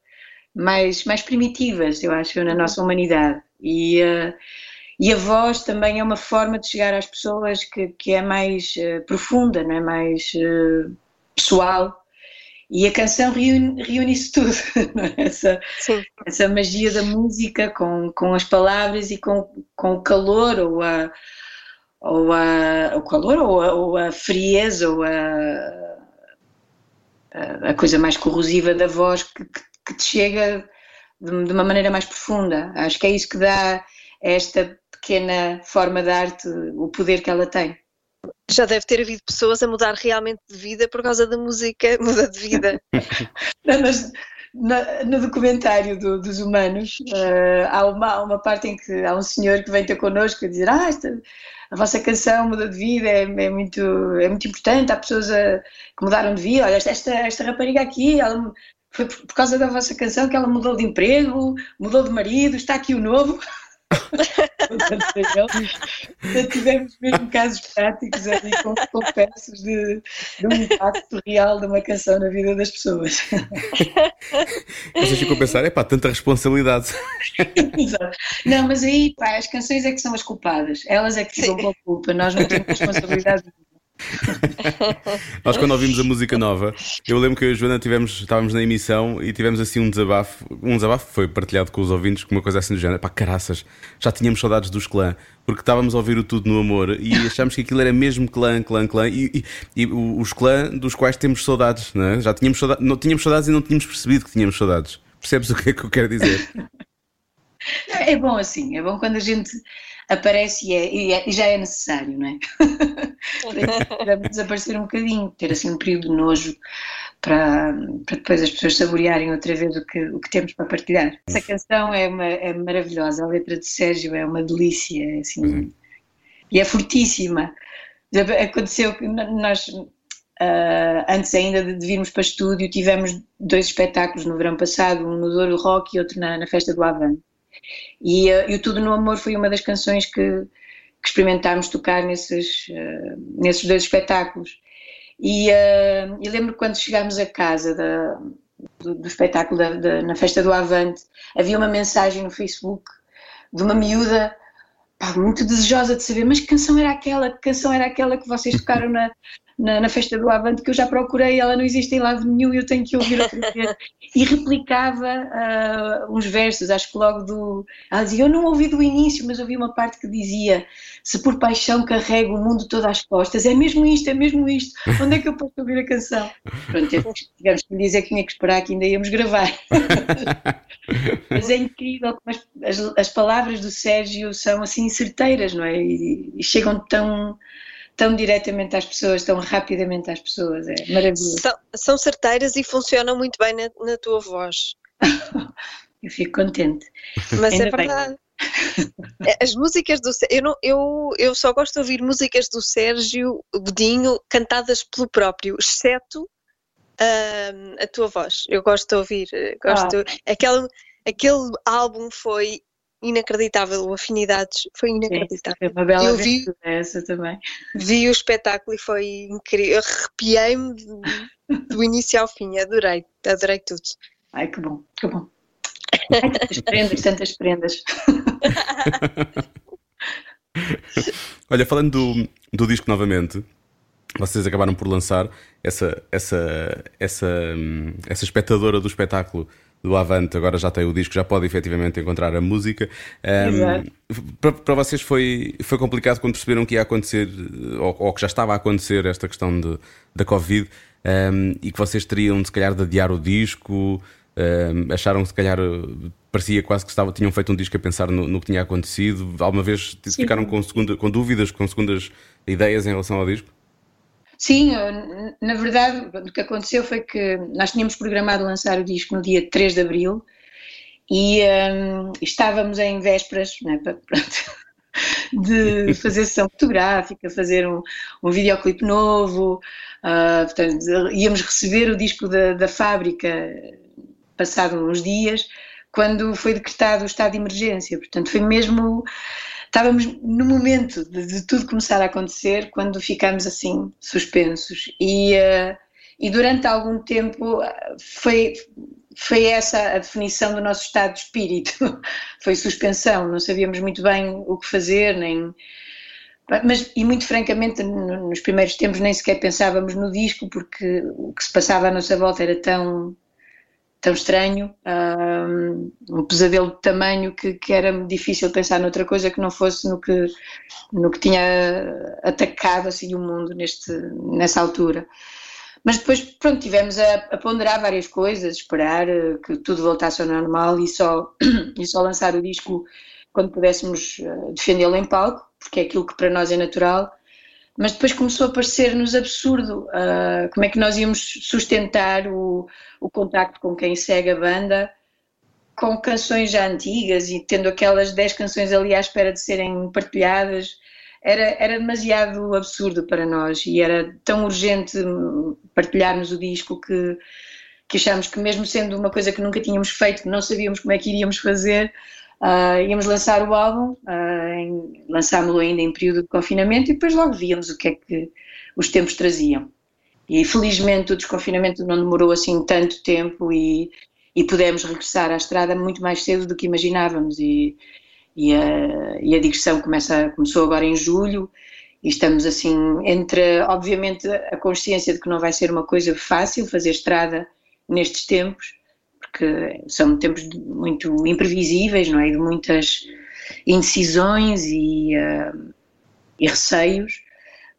mais, mais primitivas, eu acho, na nossa humanidade. E, uh, e a voz também é uma forma de chegar às pessoas que, que é mais profunda, não é? mais pessoal. E a canção reúne, reúne isso tudo, é? essa, essa magia da música com, com as palavras e com, com o calor ou a, ou a, o calor ou a, ou a frieza ou a, a, coisa mais corrosiva da voz que, que, que te chega de, de, uma maneira mais profunda. Acho que é isso que dá esta pequena forma de arte o poder que ela tem já deve ter havido pessoas a mudar realmente de vida por causa da música muda de vida. Não, mas, no, no, documentário do, dos humanos uh, há, uma, há uma parte em que há um senhor que vem ter connosco a dizer ah, esta, a vossa canção muda de vida, é, é, muito, é muito importante, há pessoas a, que mudaram de vida, olha, esta, esta rapariga aqui, ela, foi por, por causa da vossa canção que ela mudou de emprego, mudou de marido, está aqui o novo. Portanto, tivemos mesmo casos práticos ali com confessos de, de um impacto real de uma canção na vida das pessoas. Vocês ficam a pensar, é pá, tanta responsabilidade. Exato. Não, mas aí, pá, as canções é que são as culpadas. Elas é que ficam com a culpa, nós não temos responsabilidade Nós quando ouvimos a música nova, eu lembro que eu e a Joana tivemos, estávamos na emissão e tivemos assim um desabafo. Um desabafo foi partilhado com os ouvintes com uma coisa assim do género. Pá, caraças, já tínhamos saudades dos clã, porque estávamos a ouvir o Tudo no Amor e achámos que aquilo era mesmo clã, clã, clã. E, e, e os clã dos quais temos saudades, não é? Já tínhamos saudades, não tínhamos saudades e não tínhamos percebido que tínhamos saudades. Percebes o que é que eu quero dizer? É bom assim, é bom quando a gente aparece e, é, e, é, e já é necessário, não é? para desaparecer um bocadinho, ter assim um período de nojo para, para depois as pessoas saborearem outra vez o que, o que temos para partilhar. Essa canção é, uma, é maravilhosa, a letra de Sérgio é uma delícia, é assim, uhum. e é fortíssima. Aconteceu que nós, uh, antes ainda de virmos para estúdio, tivemos dois espetáculos no verão passado, um no Douro Rock e outro na, na Festa do Avante. E, uh, e o Tudo no Amor foi uma das canções que, que experimentámos tocar nesses, uh, nesses dois espetáculos. E, uh, e lembro quando chegámos a casa da, do, do, espetáculo da, da, na Festa do Avante, havia uma mensagem no Facebook de uma miúda pá, muito desejosa de saber, mas que canção era aquela, que canção era aquela que vocês tocaram na, na, na, festa do Avante que eu já procurei, ela não existe em lado nenhum e eu tenho que ouvir outra vez. E replicava uh, uns versos, acho que logo do. Ela dizia: Eu não ouvi do início, mas ouvi uma parte que dizia: Se por paixão carrego o mundo todo às costas, é mesmo isto, é mesmo isto, onde é que eu posso ouvir a canção? Pronto, tivemos que lhe dizer que tinha que esperar que ainda íamos gravar. mas é incrível como as, as, as, palavras do Sérgio são assim certeiras, não é? e, e chegam tão tão diretamente às pessoas, tão rapidamente às pessoas. É maravilhoso. São, são certeiras e funcionam muito bem na, na tua voz. eu fico contente. Mas é Ainda é verdade. As músicas do eu, não, eu, eu só gosto de ouvir músicas do Sérgio Godinho cantadas pelo próprio, exceto uh, a tua voz. Eu gosto de ouvir. Eh, gosto, ah. aquele, aquele álbum foi inacreditável, o Afinidades foi inacreditável. Sim, uma bela eu vi, essa também. Vi o espetáculo e foi incrível, arrepiei-me do início ao fim, adorei, adorei tudo. Ai, que bom, que bom. Ai, tantas prendas, tantas prendas. Olha, falando do, do disco novamente, vocês acabaram por lançar essa, essa, essa, hum, essa espectadora do espetáculo do Avante agora já tem o disco, já pode efetivamente encontrar a música. Um, para, para, vocês foi, foi complicado quando perceberam que ia acontecer, ou, ou que já estava a acontecer esta questão de, da Covid um, e que vocês teriam de se calhar de adiar o disco, um, acharam que se calhar parecia quase que estava, tinham feito um disco a pensar no, no que tinha acontecido. Alguma vez Sim. ficaram com, segunda, com dúvidas, com segundas ideias em relação ao disco? Sim, na verdade, o que aconteceu foi que nós tínhamos programado lançar o disco no dia 3 de abril e um, estávamos em vésperas né, de fazer sessão fotográfica, fazer um, um videoclipe novo, uh, portanto, íamos receber o disco da, da fábrica passado uns dias, quando foi decretado o estado de emergência. Portanto, foi mesmo. Estávamos no momento de, de tudo começar a acontecer quando ficámos assim suspensos. E, uh, e durante algum tempo foi, foi essa a definição do nosso estado de espírito. foi suspensão, não sabíamos muito bem o que fazer, nem. Mas, e muito francamente, nos primeiros tempos nem sequer pensávamos no disco, porque o que se passava à nossa volta era tão tão estranho, um, um pesadelo de tamanho que, que, era difícil pensar noutra coisa que não fosse no que, no que tinha atacado assim, o mundo neste, nessa altura. Mas depois, pronto, tivemos a, a, ponderar várias coisas, esperar eh, que tudo voltasse ao normal e só, e só lançar o disco quando pudéssemos eh, defendê-lo em palco, porque é aquilo que para nós é natural mas depois começou a parecer-nos absurdo uh, como é que nós íamos sustentar o, o contacto com quem segue a banda com canções já antigas e tendo aquelas 10 canções ali à espera de serem partilhadas, era, era demasiado absurdo para nós e era tão urgente partilharmos o disco que, que achámos que mesmo sendo uma coisa que nunca tínhamos feito, que não sabíamos como é que iríamos fazer, Uh, íamos lançar o álbum, uh, lançámos-lo ainda em período de confinamento e depois logo víamos o que é que os tempos traziam. E felizmente o desconfinamento não demorou assim tanto tempo e, e pudemos regressar à estrada muito mais cedo do que imaginávamos. E, e, a, e a digressão começa, começou agora em julho e estamos assim entre, obviamente, a consciência de que não vai ser uma coisa fácil fazer estrada nestes tempos, porque são tempos muito imprevisíveis, não é? De muitas indecisões e, uh, e receios,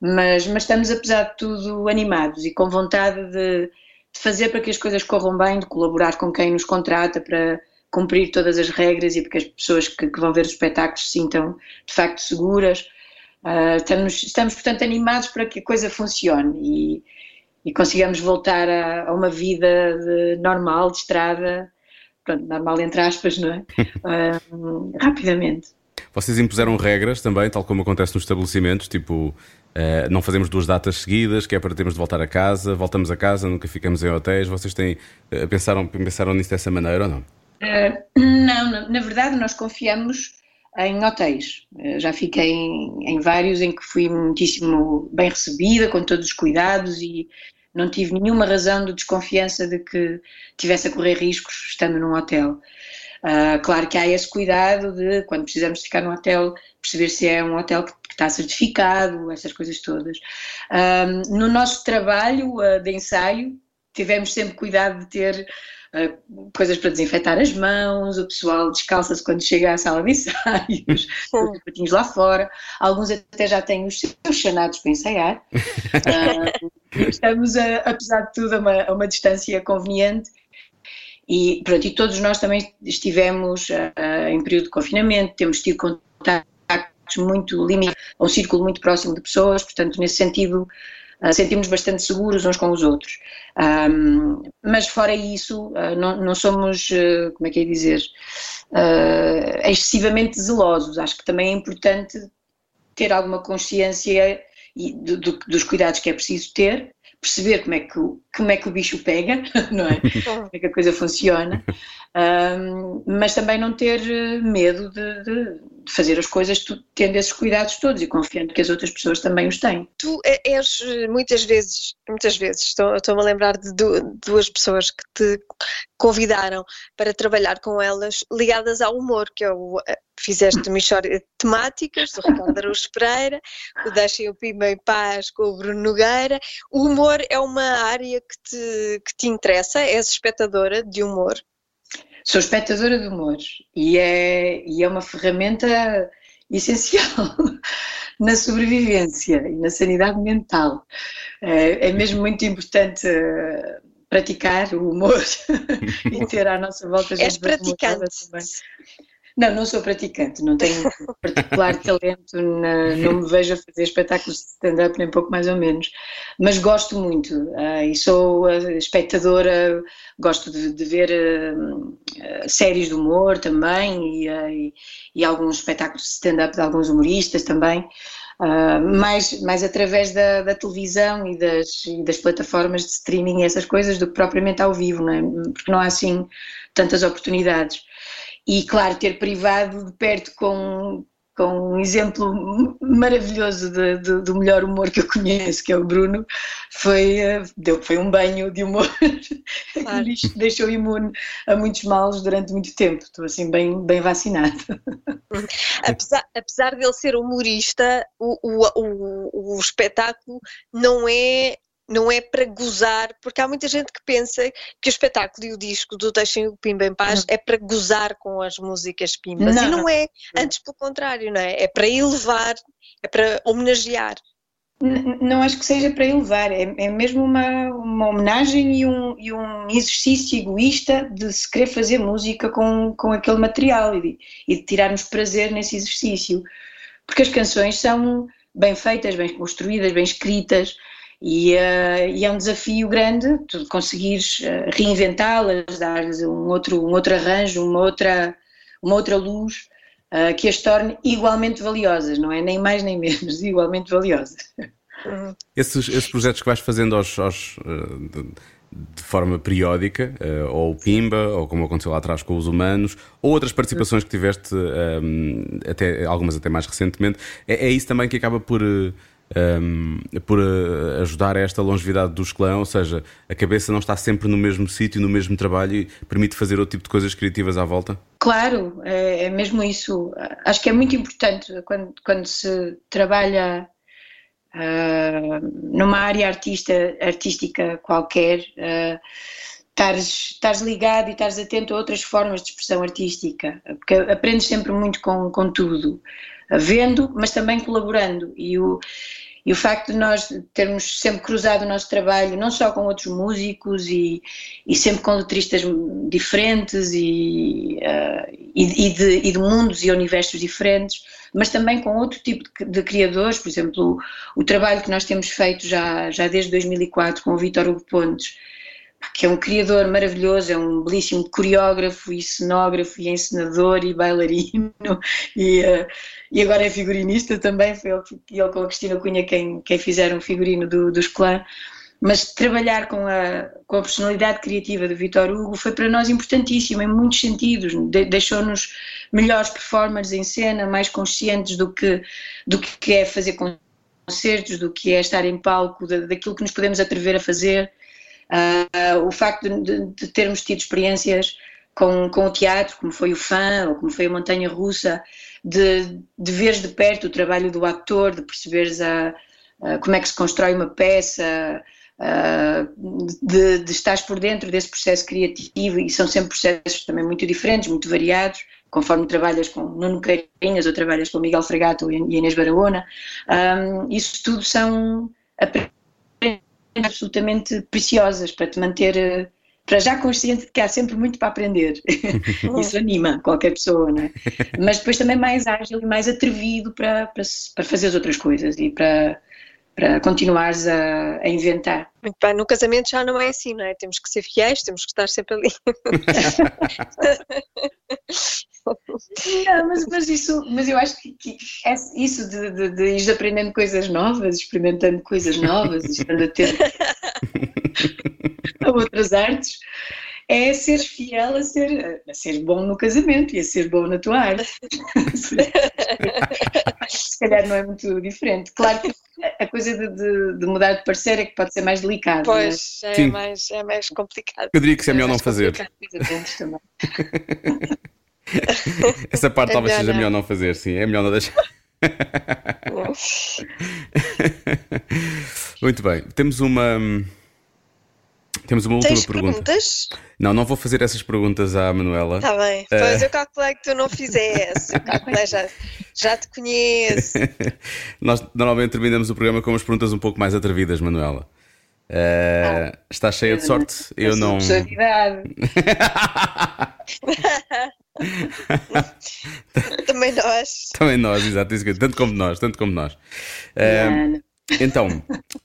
mas, mas, estamos, apesar de tudo, animados e com vontade de, de, fazer para que as coisas corram bem, de colaborar com quem nos contrata para cumprir todas as regras e para que as pessoas que, que vão ver os espetáculos se sintam de facto seguras. Uh, estamos, estamos, portanto, animados para que a coisa funcione e, e consigamos voltar a, a uma vida de, normal, de estrada, pronto, normal entre aspas, não é? uh, rapidamente. Vocês impuseram regras também, tal como acontece nos estabelecimentos, tipo, uh, não fazemos duas datas seguidas, que é para termos de voltar a casa, voltamos a casa, nunca ficamos em hotéis. Vocês têm, uh, pensaram, pensaram nisso dessa maneira ou não? não, não, na verdade nós confiamos em hotéis. Já fiquei em, em, vários em que fui muitíssimo bem recebida, com todos os cuidados e não tive nenhuma razão de desconfiança de que tivesse a correr riscos estando num hotel. Uh, claro que há esse cuidado de, quando precisamos ficar num hotel, perceber se é um hotel que, que está certificado, essas coisas todas. Uh, no nosso trabalho uh, de ensaio, tivemos sempre cuidado de ter uh, coisas para desinfetar as mãos, o pessoal descalça-se quando chega à sala de ensaios, os patinhos lá fora, alguns até já têm os seus chanados para ensaiar. Uh, estamos, a, apesar de tudo, a uma, a uma distância conveniente. E, pronto, e todos nós também estivemos uh, em período de confinamento, temos tido contactos muito limitados, um círculo muito próximo de pessoas, portanto, nesse sentido, uh, sentimos bastante seguros uns com os outros. Um, mas fora isso, uh, não, não, somos, uh, como é que é dizer, excessivamente zelosos. Acho que também é importante ter alguma consciência e, do, do, dos cuidados que é preciso ter, perceber como é que, como é que o bicho pega, não é? como é que a coisa funciona, um, mas também não ter medo de, de, de fazer as coisas tendo esses cuidados todos e confiando que as outras pessoas também os têm. Tu és muitas vezes, muitas vezes, estou-me estou a lembrar de duas pessoas que te convidaram para trabalhar com elas ligadas ao humor, que é o eh, fizeste uma história temáticas do Ricardo Araújo Pereira, o Deixem o Pima em Paz com o Bruno Nogueira. O humor é uma área que te, que te interessa? És espectadora de humor? Sou espectadora de humor e é, e é uma ferramenta essencial na sobrevivência e na sanidade mental. É, é mesmo muito importante eh, praticar o humor e ter à nossa volta gente És praticante. Também. Não, não sou praticante, não tenho particular talento, na, não me vejo a fazer espetáculos de stand-up, nem pouco mais ou menos, mas gosto muito uh, e sou uh, espectadora, gosto de, de ver uh, séries de humor também e, e, e alguns espetáculos de stand-up de alguns humoristas também. Uh, mais, mais através da, da televisão e das, e das, plataformas de streaming e essas coisas do que propriamente ao vivo, não é? porque não há assim tantas oportunidades. E claro, ter privado de perto com, com um exemplo maravilhoso de, de, do melhor humor que eu conheço, que é o Bruno, foi, eh, deu, foi um banho de humor claro. que me deixou imune a muitos males durante muito tempo. Estou assim bem, bem vacinado. Apesar, apesar dele ser humorista, o, o, o, o espetáculo não é não é para gozar, porque há muita gente que pensa que o espetáculo e o disco do Deixem o Pimba em Paz é para gozar com as músicas Pimbas. Não. E não é, antes pelo contrário, não é? É para elevar, é para homenagear. Não acho que seja para elevar, é, é mesmo uma, uma homenagem e um, e um exercício egoísta de se querer fazer música com, com aquele material e de, e de tirarmos prazer nesse exercício. Porque as canções são bem feitas, bem construídas, bem escritas, e, uh, e, é um desafio grande tu conseguires uh, reinventá-las, dar-lhes um outro, um outro arranjo, uma outra, uma outra luz uh, que as torne igualmente valiosas, não é? Nem mais nem menos, igualmente valiosas. Esses, esses projetos que vais fazendo aos, aos de, de, forma periódica, ou o Pimba, ou como aconteceu lá atrás com os humanos, ou outras participações que tiveste, até, algumas até mais recentemente, é, é isso também que acaba por um, por uh, ajudar a esta longevidade dos clãs, ou seja, a cabeça não está sempre no mesmo sítio, no mesmo trabalho e permite fazer outro tipo de coisas criativas à volta? Claro, é, é mesmo isso. Acho que é muito importante quando, quando se trabalha uh, numa área artista, artística qualquer. Uh, ligado e estares atento a outras formas de expressão artística, porque aprendes sempre muito com, com tudo, vendo, mas também colaborando. E o, e o facto de nós termos sempre cruzado o nosso trabalho, não só com outros músicos e, e sempre com letristas diferentes e, uh, e, e, de, e, de, mundos e universos diferentes, mas também com outro tipo de, de criadores, por exemplo, o, o, trabalho que nós temos feito já, já desde 2004 com o Vítor Hugo Pontes, que é um criador maravilhoso, é um belíssimo coreógrafo e cenógrafo e encenador e bailarino. E, uh, e agora é figurinista também, foi ele, ele com a Cristina Cunha quem, quem fizeram o figurino do, dos clã, mas trabalhar com a, com a personalidade criativa do Vitor Hugo foi para nós importantíssimo em muitos sentidos, de, deixou-nos melhores performers em cena, mais conscientes do que, do que é fazer concertos, do que é estar em palco, daquilo que nos podemos atrever a fazer, Uh, o facto de, de, termos tido experiências com, com o teatro, como foi o fã ou como foi a Montanha Russa, de, de veres de perto o trabalho do ator, de perceberes a, a como é que se constrói uma peça, uh, de, de estares por dentro desse processo criativo e são sempre processos também muito diferentes, muito variados, conforme trabalhas com Nuno Carinhas ou trabalhas com Miguel Fragato e Inês Barahona, um, isso tudo são absolutamente preciosas para te manter eh, para já consciente de que há sempre muito para aprender. Isso anima qualquer pessoa, não é? Mas depois também mais ágil e mais atrevido para, para, para fazer as outras coisas e para, para continuares a, a, inventar. Muito bem, no casamento já não é assim, não é? Temos que ser fiéis, temos que estar sempre ali. Não, mas, mas, isso, mas eu acho que, que é isso de, de, de ir aprendendo coisas novas, experimentando coisas novas, estando atento a outras artes, é ser fiel a ser, a ser bom no casamento e a ser bom na tua arte. Se calhar não é muito diferente. Claro que a coisa de, de, de, mudar de parecer é que pode ser mais delicado. Pois, é, mais, é mais complicado. Eu diria que isso é melhor é não fazer. Essa parte é talvez seja melhor não fazer, sim. É melhor não deixar. Muito bem, temos uma. Temos uma última Tens pergunta. Perguntas? Não, não vou fazer essas perguntas à Manuela. Está bem, pois uh... eu calculei que tu não fizesse. Eu calculei, já, já te conheço. Nós normalmente terminamos o programa com umas perguntas um pouco mais atrevidas, Manuela. Uh, está cheia de sorte. Eu não. Também nós. Também nós, exato. Tanto como nós, tanto como nós. Uh, então,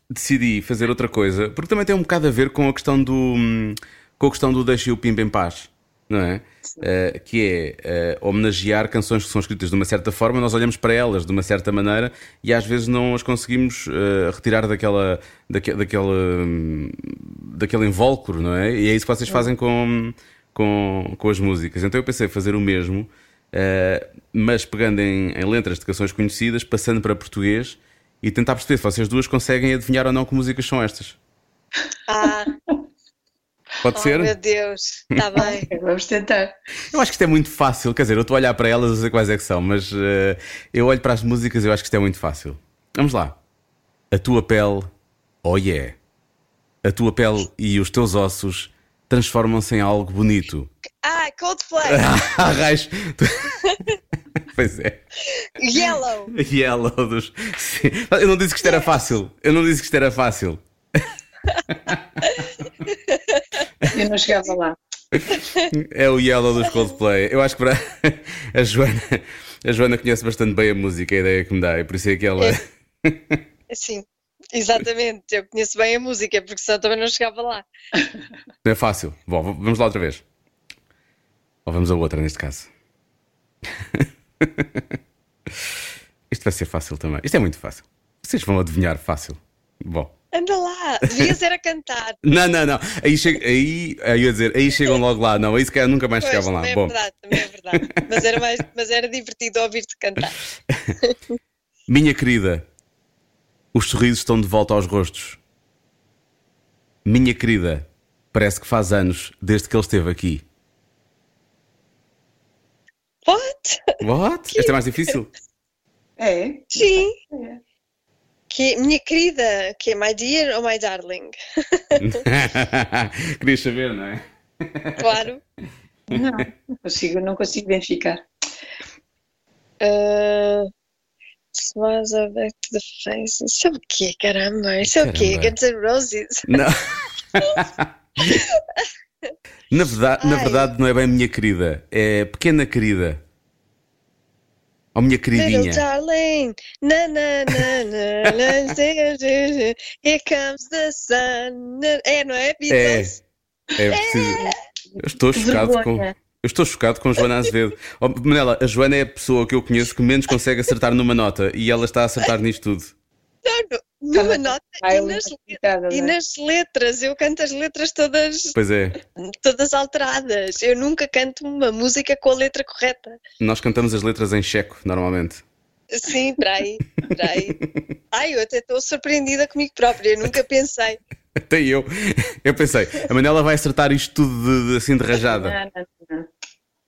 decidi fazer outra coisa, porque também tem um bocado a ver com a questão do. com a questão do deixe o Pimba em paz não é? Uh, que é uh, homenagear canções que são escritas de uma certa forma, nós olhamos para elas de uma certa maneira e às vezes não as conseguimos uh, retirar daquela, daque, daquela, um, daquele invólucro, não é? E é isso que vocês fazem com, com, com as músicas. Então eu pensei fazer o mesmo, mas pegando em, em letras de canções conhecidas, passando para português e tentar perceber se vocês duas conseguem adivinhar ou não que músicas são estas. Ah, Pode oh, ser? meu Deus, está bem. Vamos tentar. Eu acho que isto é muito fácil. Quer dizer, eu estou a olhar para elas, não sei quais é que são, mas uh, eu olho para as músicas e eu acho que isto é muito fácil. Vamos lá. A tua pele, oh yeah. A tua pele e os teus ossos transformam-se em algo bonito. Ah, Coldplay! ah, raios! pois é. Yellow! Yellow dos. Sim. Eu não disse que isto era fácil. Eu não disse que isto era fácil. Eu não chegava lá. É o Yellow dos Coldplay. Eu acho que para a Joana, a Joana conhece bastante bem a música, a ideia que me dá, e por isso é que ela. É, sim, exatamente. Eu conheço bem a música, porque senão também não chegava lá. Não é fácil. Bom, vamos lá outra vez. Ou vamos a outra neste caso. Isto vai ser fácil também. Isto é muito fácil. Vocês vão adivinhar fácil. Bom. Anda lá, devias era cantar. não, não, não. Aí, che... aí, aí eu ia dizer, aí chegam logo lá. Não, aí se calhar nunca mais pois, chegavam lá. Também é Bom. verdade, também é verdade. Mas era, mais, mas era divertido ouvir-te cantar. Minha querida, os sorrisos estão de volta aos rostos. Minha querida, parece que faz anos desde que ele esteve aqui. What? What? Esta é mais difícil? É? Sim. É. Que, minha querida, que é my dear ou my darling? Querias saber, não é? Claro. Não, não consigo, não consigo identificar. Uh, smiles are back to the face. Isso é o quê, caramba? Isso é o quê? Guns N' Roses? Não. na, verdade, na verdade, não é bem minha querida, é pequena querida. Ou minha Little queridinha. darling, na na na na na, here comes the sun. É, não é? É, Beatles? é preciso. Eu estou chocado com. Eu estou chocado com Joana Azevedo. Oh, Manela, a Joana é a pessoa que eu conheço que menos consegue acertar numa nota e ela está a acertar nisto tudo. Não, não, numa nota Ai, e nas, e não é? nas letras. Eu canto as letras todas, Pois é, todas alteradas. Eu nunca canto uma música com a letra correta. nós cantamos as letras em checo, normalmente. Sim, para aí, para aí. Ai, eu até estou surpreendida comigo própria. Eu nunca pensei. Até eu. Eu pensei, a Manela vai acertar isto tudo de, de- assim de rajada. Não, não, não.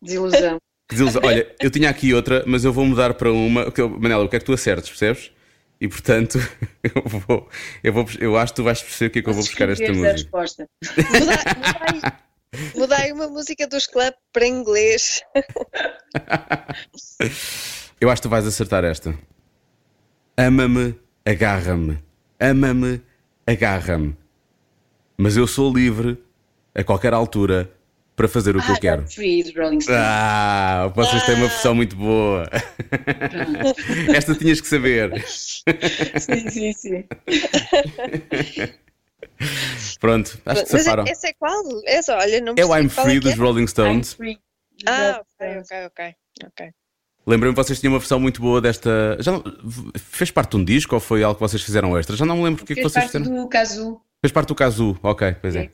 Desilusão. Que desilusão. Olha, eu tinha aqui outra, mas eu vou mudar para uma. que Manela, eu quero que tu acertes, percebes? E portanto, eu vou, eu vou. Eu acho que tu vais perceber o que é que eu vou buscar esta Escreveres a música. resposta. Mudai, mudai, mudai uma música dos club para inglês. Eu acho que tu vais acertar esta. Ama-me, agarra-me. Ama-me, agarra-me. Mas eu sou livre, a qualquer altura, para fazer o que eu Ah, quero. Free dos Rolling Stones. Ah, vocês têm uma versão muito boa. Esta tinhas que saber. Sim, sim, sim. Pronto, acho que Mas safaram. essa é qual? Essa, olha, não É o I'm Free é que dos é. Rolling Stones. free. Ah, ok, ok, ok. ok. Lembrei-me que vocês tinham uma versão muito boa desta. Já não... Fez parte de um disco ou foi algo que vocês fizeram extra? Já não me lembro porque é que Fez vocês parte fizeram. do caso. Fez parte do Casu, ok, pois é.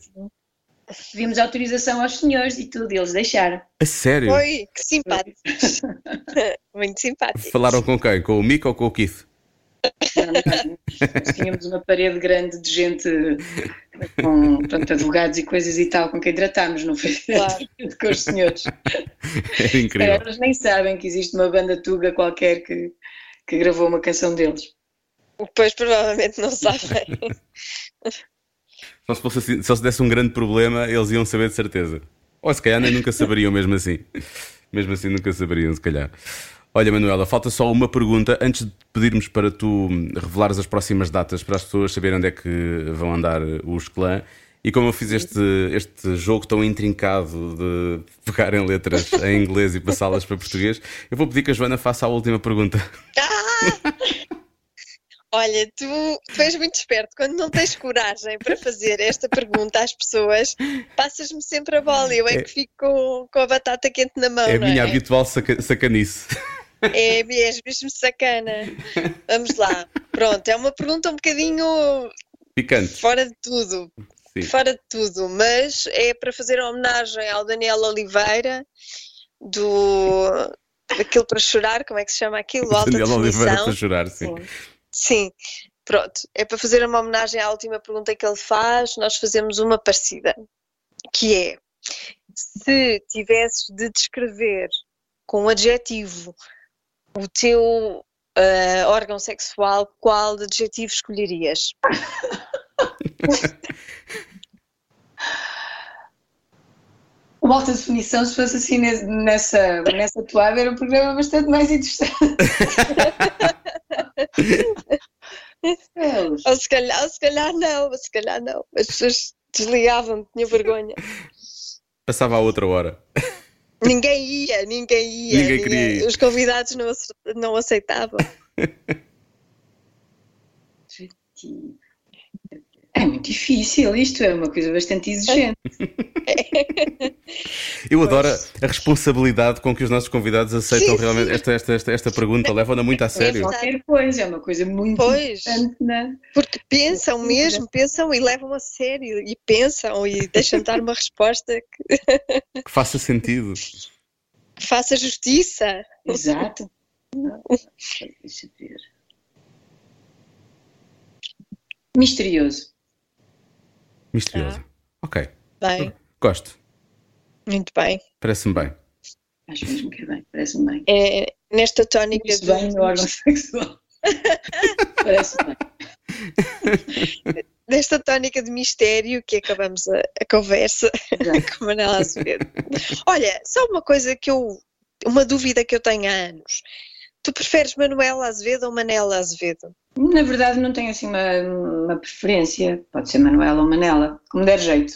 Pedimos autorização aos senhores e tudo, e eles deixaram. A sério? Foi, que simpático. Muito simpático. Falaram com quem? Com o Mick ou com o Keith? Nós tínhamos uma parede grande de gente com pronto, advogados e coisas e tal, com quem tratámos, não foi Claro. com os senhores. Era incrível. Eles nem sabem que existe uma banda tuga qualquer que, que gravou uma canção deles. Depois provavelmente não sabem. Só se, fosse assim- só se desse um grande problema, eles iam saber de certeza. Ou se calhar nem nunca saberiam mesmo assim. Mesmo assim nunca saberiam, se calhar. Olha, Manuela, falta só uma pergunta antes de pedirmos para tu revelares as próximas datas para as pessoas saberem onde é que vão andar os clã. E como eu fiz este, este jogo tão intrincado de pegar em letras em inglês e passá-las para português, eu vou pedir que a Joana faça a última pergunta. Olha, tu, tu és muito esperto. Quando não tens coragem para fazer esta pergunta às pessoas, passas-me sempre a bola. Eu é, que fico com, com a batata quente na mão. É a não minha é? habitual saca- sacanice. É, és mesmo sacana. Vamos lá. Pronto, é uma pergunta um bocadinho Picante. fora de tudo. Sim. Fora de tudo, mas é para fazer homenagem ao Daniel Oliveira do aquilo para chorar, como é que se chama aquilo? Alta Daniel Oliveira para chorar, sim. Sim, pronto. É para fazer uma homenagem à última pergunta que ele faz, nós fazemos uma parecida, que é se tivesses de descrever com um adjetivo o teu ah, órgão sexual, qual adjetivo escolherias? Uma alta definição, se fosse assim nes- nessa, nessa toada, era um programa bastante mais interessante. Ou se calhar, ou se calhar não, ou se calhar não. As pessoas desligavam, tinha vergonha. Passava a outra hora. Ninguém ia, ninguém ia. Ninguém queria ir. Os convidados não, não aceitavam. É muito difícil, isto é uma coisa bastante exigente. Eu adoro a responsabilidade com que os nossos convidados aceitam Sim, realmente sim. esta, esta, esta, esta pergunta, levam-na muito a sério. verdade. Qualquer coisa, é uma coisa muito Pois. importante. Na... Porque pensam mesmo, pensam e levam a sério. E pensam e deixam dar uma resposta que, Que faça sentido. que faça justiça. Exato. Deixa eu ver. Misterioso. Misterioso. Ok. Bem, Gosto. muito bem. Parece-me bem. Acho mesmo que é bem, parece-me bem. É, nesta tónica Isso de- bem no órgão sexual. parece bem. nesta tónica de mistério que acabamos a, a conversa com Manela Azevedo. Olha, só uma coisa que eu. Uma dúvida que eu tenho há anos. Tu preferes Manuela Azevedo ou Manela Azevedo? Na verdade, não tenho assim uma, uma preferência. Pode ser Manuela ou Manela, como der jeito.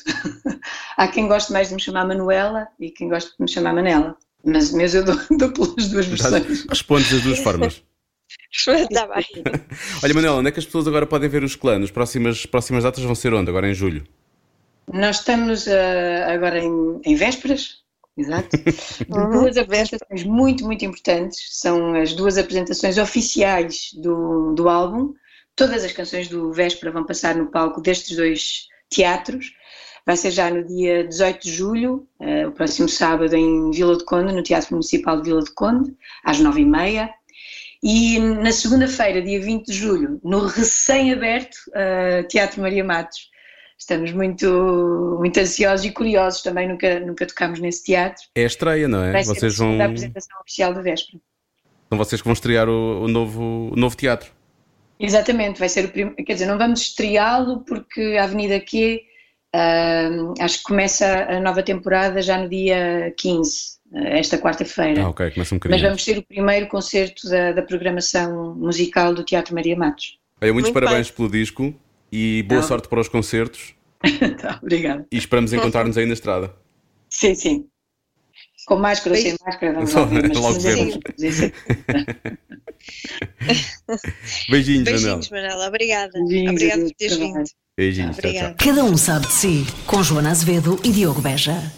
Há quem goste mais de me chamar Manuela e quem goste de me chamar Manela. Mas, mas eu dou, dou pelas duas versões. Respondes das duas formas. Está bem. Olha, Manuela, onde é que as pessoas agora podem ver os clãs? As próximas, próximas datas vão ser onde? Agora em julho. Nós estamos ah, agora em, em vésperas, exato, de Uhum, duas apresentações muito, muito importantes. São as duas apresentações oficiais do, do álbum. Todas as canções do Véspera vão passar no palco destes dois teatros. Vai ser já no dia 18 de julho, ah, o próximo sábado, em Vila de Conde, no Teatro Municipal de Vila de Conde, às 9h30. E na segunda-feira, dia 20 de julho, no recém-aberto ah, Teatro Maria Matos, Estamos muito, muito ansiosos e curiosos também, nunca, nunca tocámos nesse teatro. É a estreia, não é? Vai ser Vocês a vão. segunda apresentação oficial do Véspera. São vocês que vão estrear o, o novo, o novo teatro. Exatamente, vai ser o primeiro. Quer dizer, não vamos estreá-lo porque a Avenida Q ah, acho que começa a nova temporada já no dia 15, ah, esta quarta-feira. Ah, ok, começa um Mas bocadinho. vamos ter o primeiro concerto da, da programação musical do Teatro Maria Matos. Olha, muitos Muito parabéns pelo disco e boa Tá. sorte para os concertos. tá, obrigada. E esperamos encontrar-nos aí na estrada. Sim, sim. Com máscara ou sem máscara, vamos ver. Mas Logo sim, vemos. Beijinhos, Manela. Beijinhos, Manela. Obrigada. Beijinhos, Obrigada por teres vindo. Beijinhos. Tchau, tchau. Cada um sabe de si, com Joana Azevedo e Diogo Beja.